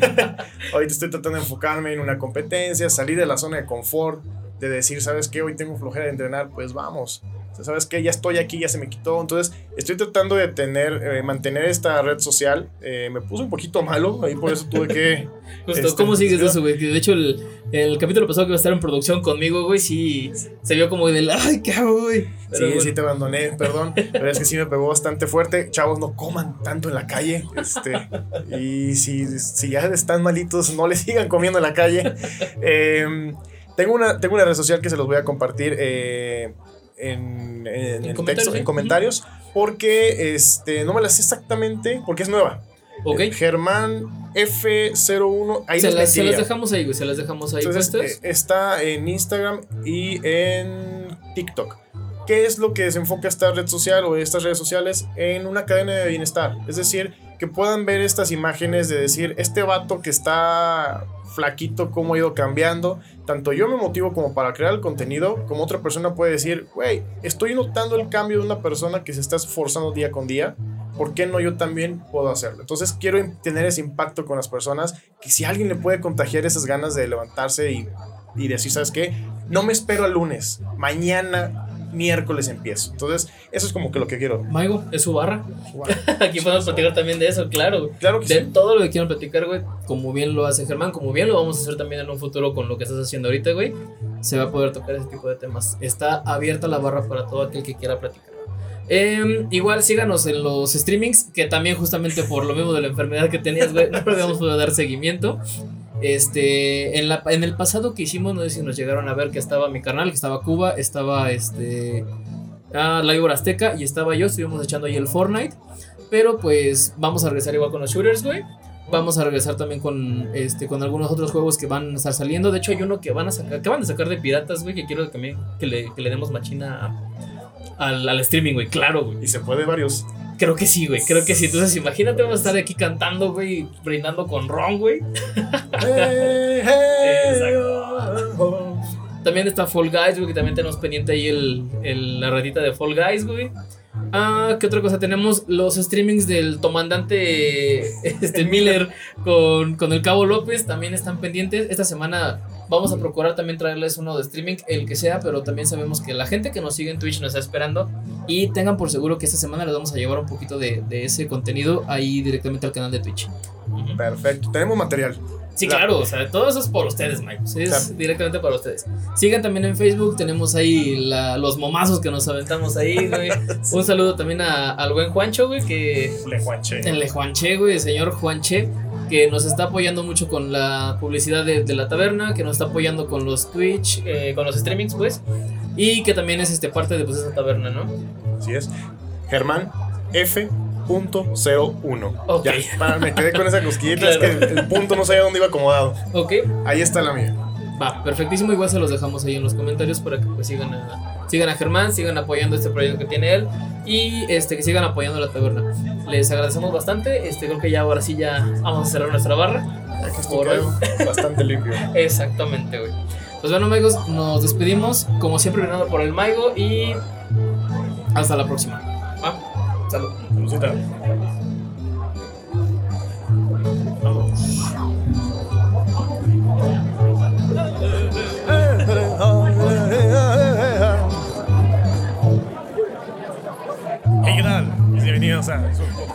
ahorita estoy tratando de enfocarme en una competencia, salir de la zona de confort, de decir, ¿sabes qué? Hoy tengo flojera de entrenar, pues vamos. ¿Sabes qué? Ya estoy aquí, ya se me quitó. Entonces, estoy tratando de tener, eh, mantener esta red social. Eh, me puse un poquito malo, ahí por eso tuve que. Justo, ¿cómo este, sigues eso, güey? De hecho, el, el, capítulo pasado que iba a estar en producción conmigo, güey, sí se vio como del, ay, ¿qué hago, güey? Sí, sí te abandoné, perdón. pero es que sí me pegó bastante fuerte. Chavos, no coman tanto en la calle. Este, y si, si ya están malitos, no les sigan comiendo en la calle. Eh, tengo una, tengo una red social que se los voy a compartir eh, en, en, el texto, en comentarios, porque este, no me la sé exactamente, porque es nueva. Ok. Eh, Germán F01. Ahí se, las, se las dejamos ahí, güey. Se las dejamos ahí. Entonces, eh, está en Instagram y en TikTok. ¿Qué es lo que desenfoca esta red social o estas redes sociales? En una cadena de bienestar. Es decir, que puedan ver estas imágenes de decir, este vato que está flaquito, cómo ha ido cambiando. Tanto yo me motivo como para crear el contenido, como otra persona puede decir, güey, estoy notando el cambio de una persona que se está esforzando día con día. ¿Por qué no yo también puedo hacerlo? Entonces quiero tener ese impacto con las personas, que si alguien le puede contagiar esas ganas de levantarse y, y decir, ¿sabes qué? No me espero al lunes, mañana miércoles empiezo. Entonces, eso es como que lo que quiero. Maigo, es su barra. Wow. Aquí podemos platicar también de eso, claro. Claro que De sí. todo lo que quieran platicar, güey, como bien lo hace Germán, como bien lo vamos a hacer también en un futuro con lo que estás haciendo ahorita, güey, se va a poder tocar ese tipo de temas. Está abierta la barra para todo aquel que quiera platicar. Eh, igual síganos en los streamings, que también justamente por lo mismo de la enfermedad que tenías, güey, no podíamos poder dar seguimiento. Este, en, la, en el pasado que hicimos, no sé si nos llegaron a ver que estaba mi canal, que estaba Cuba, estaba este, ah, la Víbora Azteca y estaba yo, estuvimos echando ahí el Fortnite. Pero pues vamos a regresar igual con los shooters, güey. Vamos a regresar también con este con algunos otros juegos que van a estar saliendo. De hecho, hay uno que van a sacar, que van sacar de piratas, güey, que quiero también que le, que le demos machina al, al streaming, güey. Claro, güey. Y se puede varios. Creo que sí, güey. Creo que sí. Entonces, imagínate, vamos a estar aquí cantando, güey, brindando con ron, güey. Hey, hey, Exacto. oh. También está Fall Guys, güey, que también tenemos pendiente ahí el, el- la ratita de Fall Guys, güey. Ah, ¿qué otra cosa? Tenemos los streamings del comandante este, Miller con, con el Cabo López, también están pendientes. Esta semana vamos a procurar también traerles uno de streaming, el que sea, pero también sabemos que la gente que nos sigue en Twitch nos está esperando. Y tengan por seguro que esta semana les vamos a llevar un poquito de, de ese contenido ahí directamente al canal de Twitch. Perfecto. Tenemos material. Sí, Claro. claro, o sea, todo eso es por ustedes, Mike. Es Claro. directamente para ustedes. Sigan también en Facebook, tenemos ahí la- los momazos que nos aventamos ahí, güey. Un saludo también a- al buen Juancho, güey, que Le Juanche. el de Juanche, güey, el señor Juanche, que nos está apoyando mucho con la publicidad de, de la taberna, que nos está apoyando con los Twitch, eh, con los streamings, pues, y que también es este parte de pues, esa taberna, ¿no? Así es. Germán F.01. Ok. Ya, para, me quedé con esa cosquillita. Es que el punto no sabía dónde iba acomodado. Ok, Ahí está la mía. Va, perfectísimo. Igual se los dejamos ahí en los comentarios para que pues sigan a, sigan a Germán, sigan apoyando este proyecto que tiene él y este que sigan apoyando la taberna. Les agradecemos bastante. Este creo que ya ahora sí ya vamos a cerrar nuestra barra. Por bastante limpio. Exactamente, güey. Pues bueno, amigos, nos despedimos como siempre brindando por el Maigo y hasta la próxima. Va. Salud musita. Hey, ¿qué? Bienvenidos a...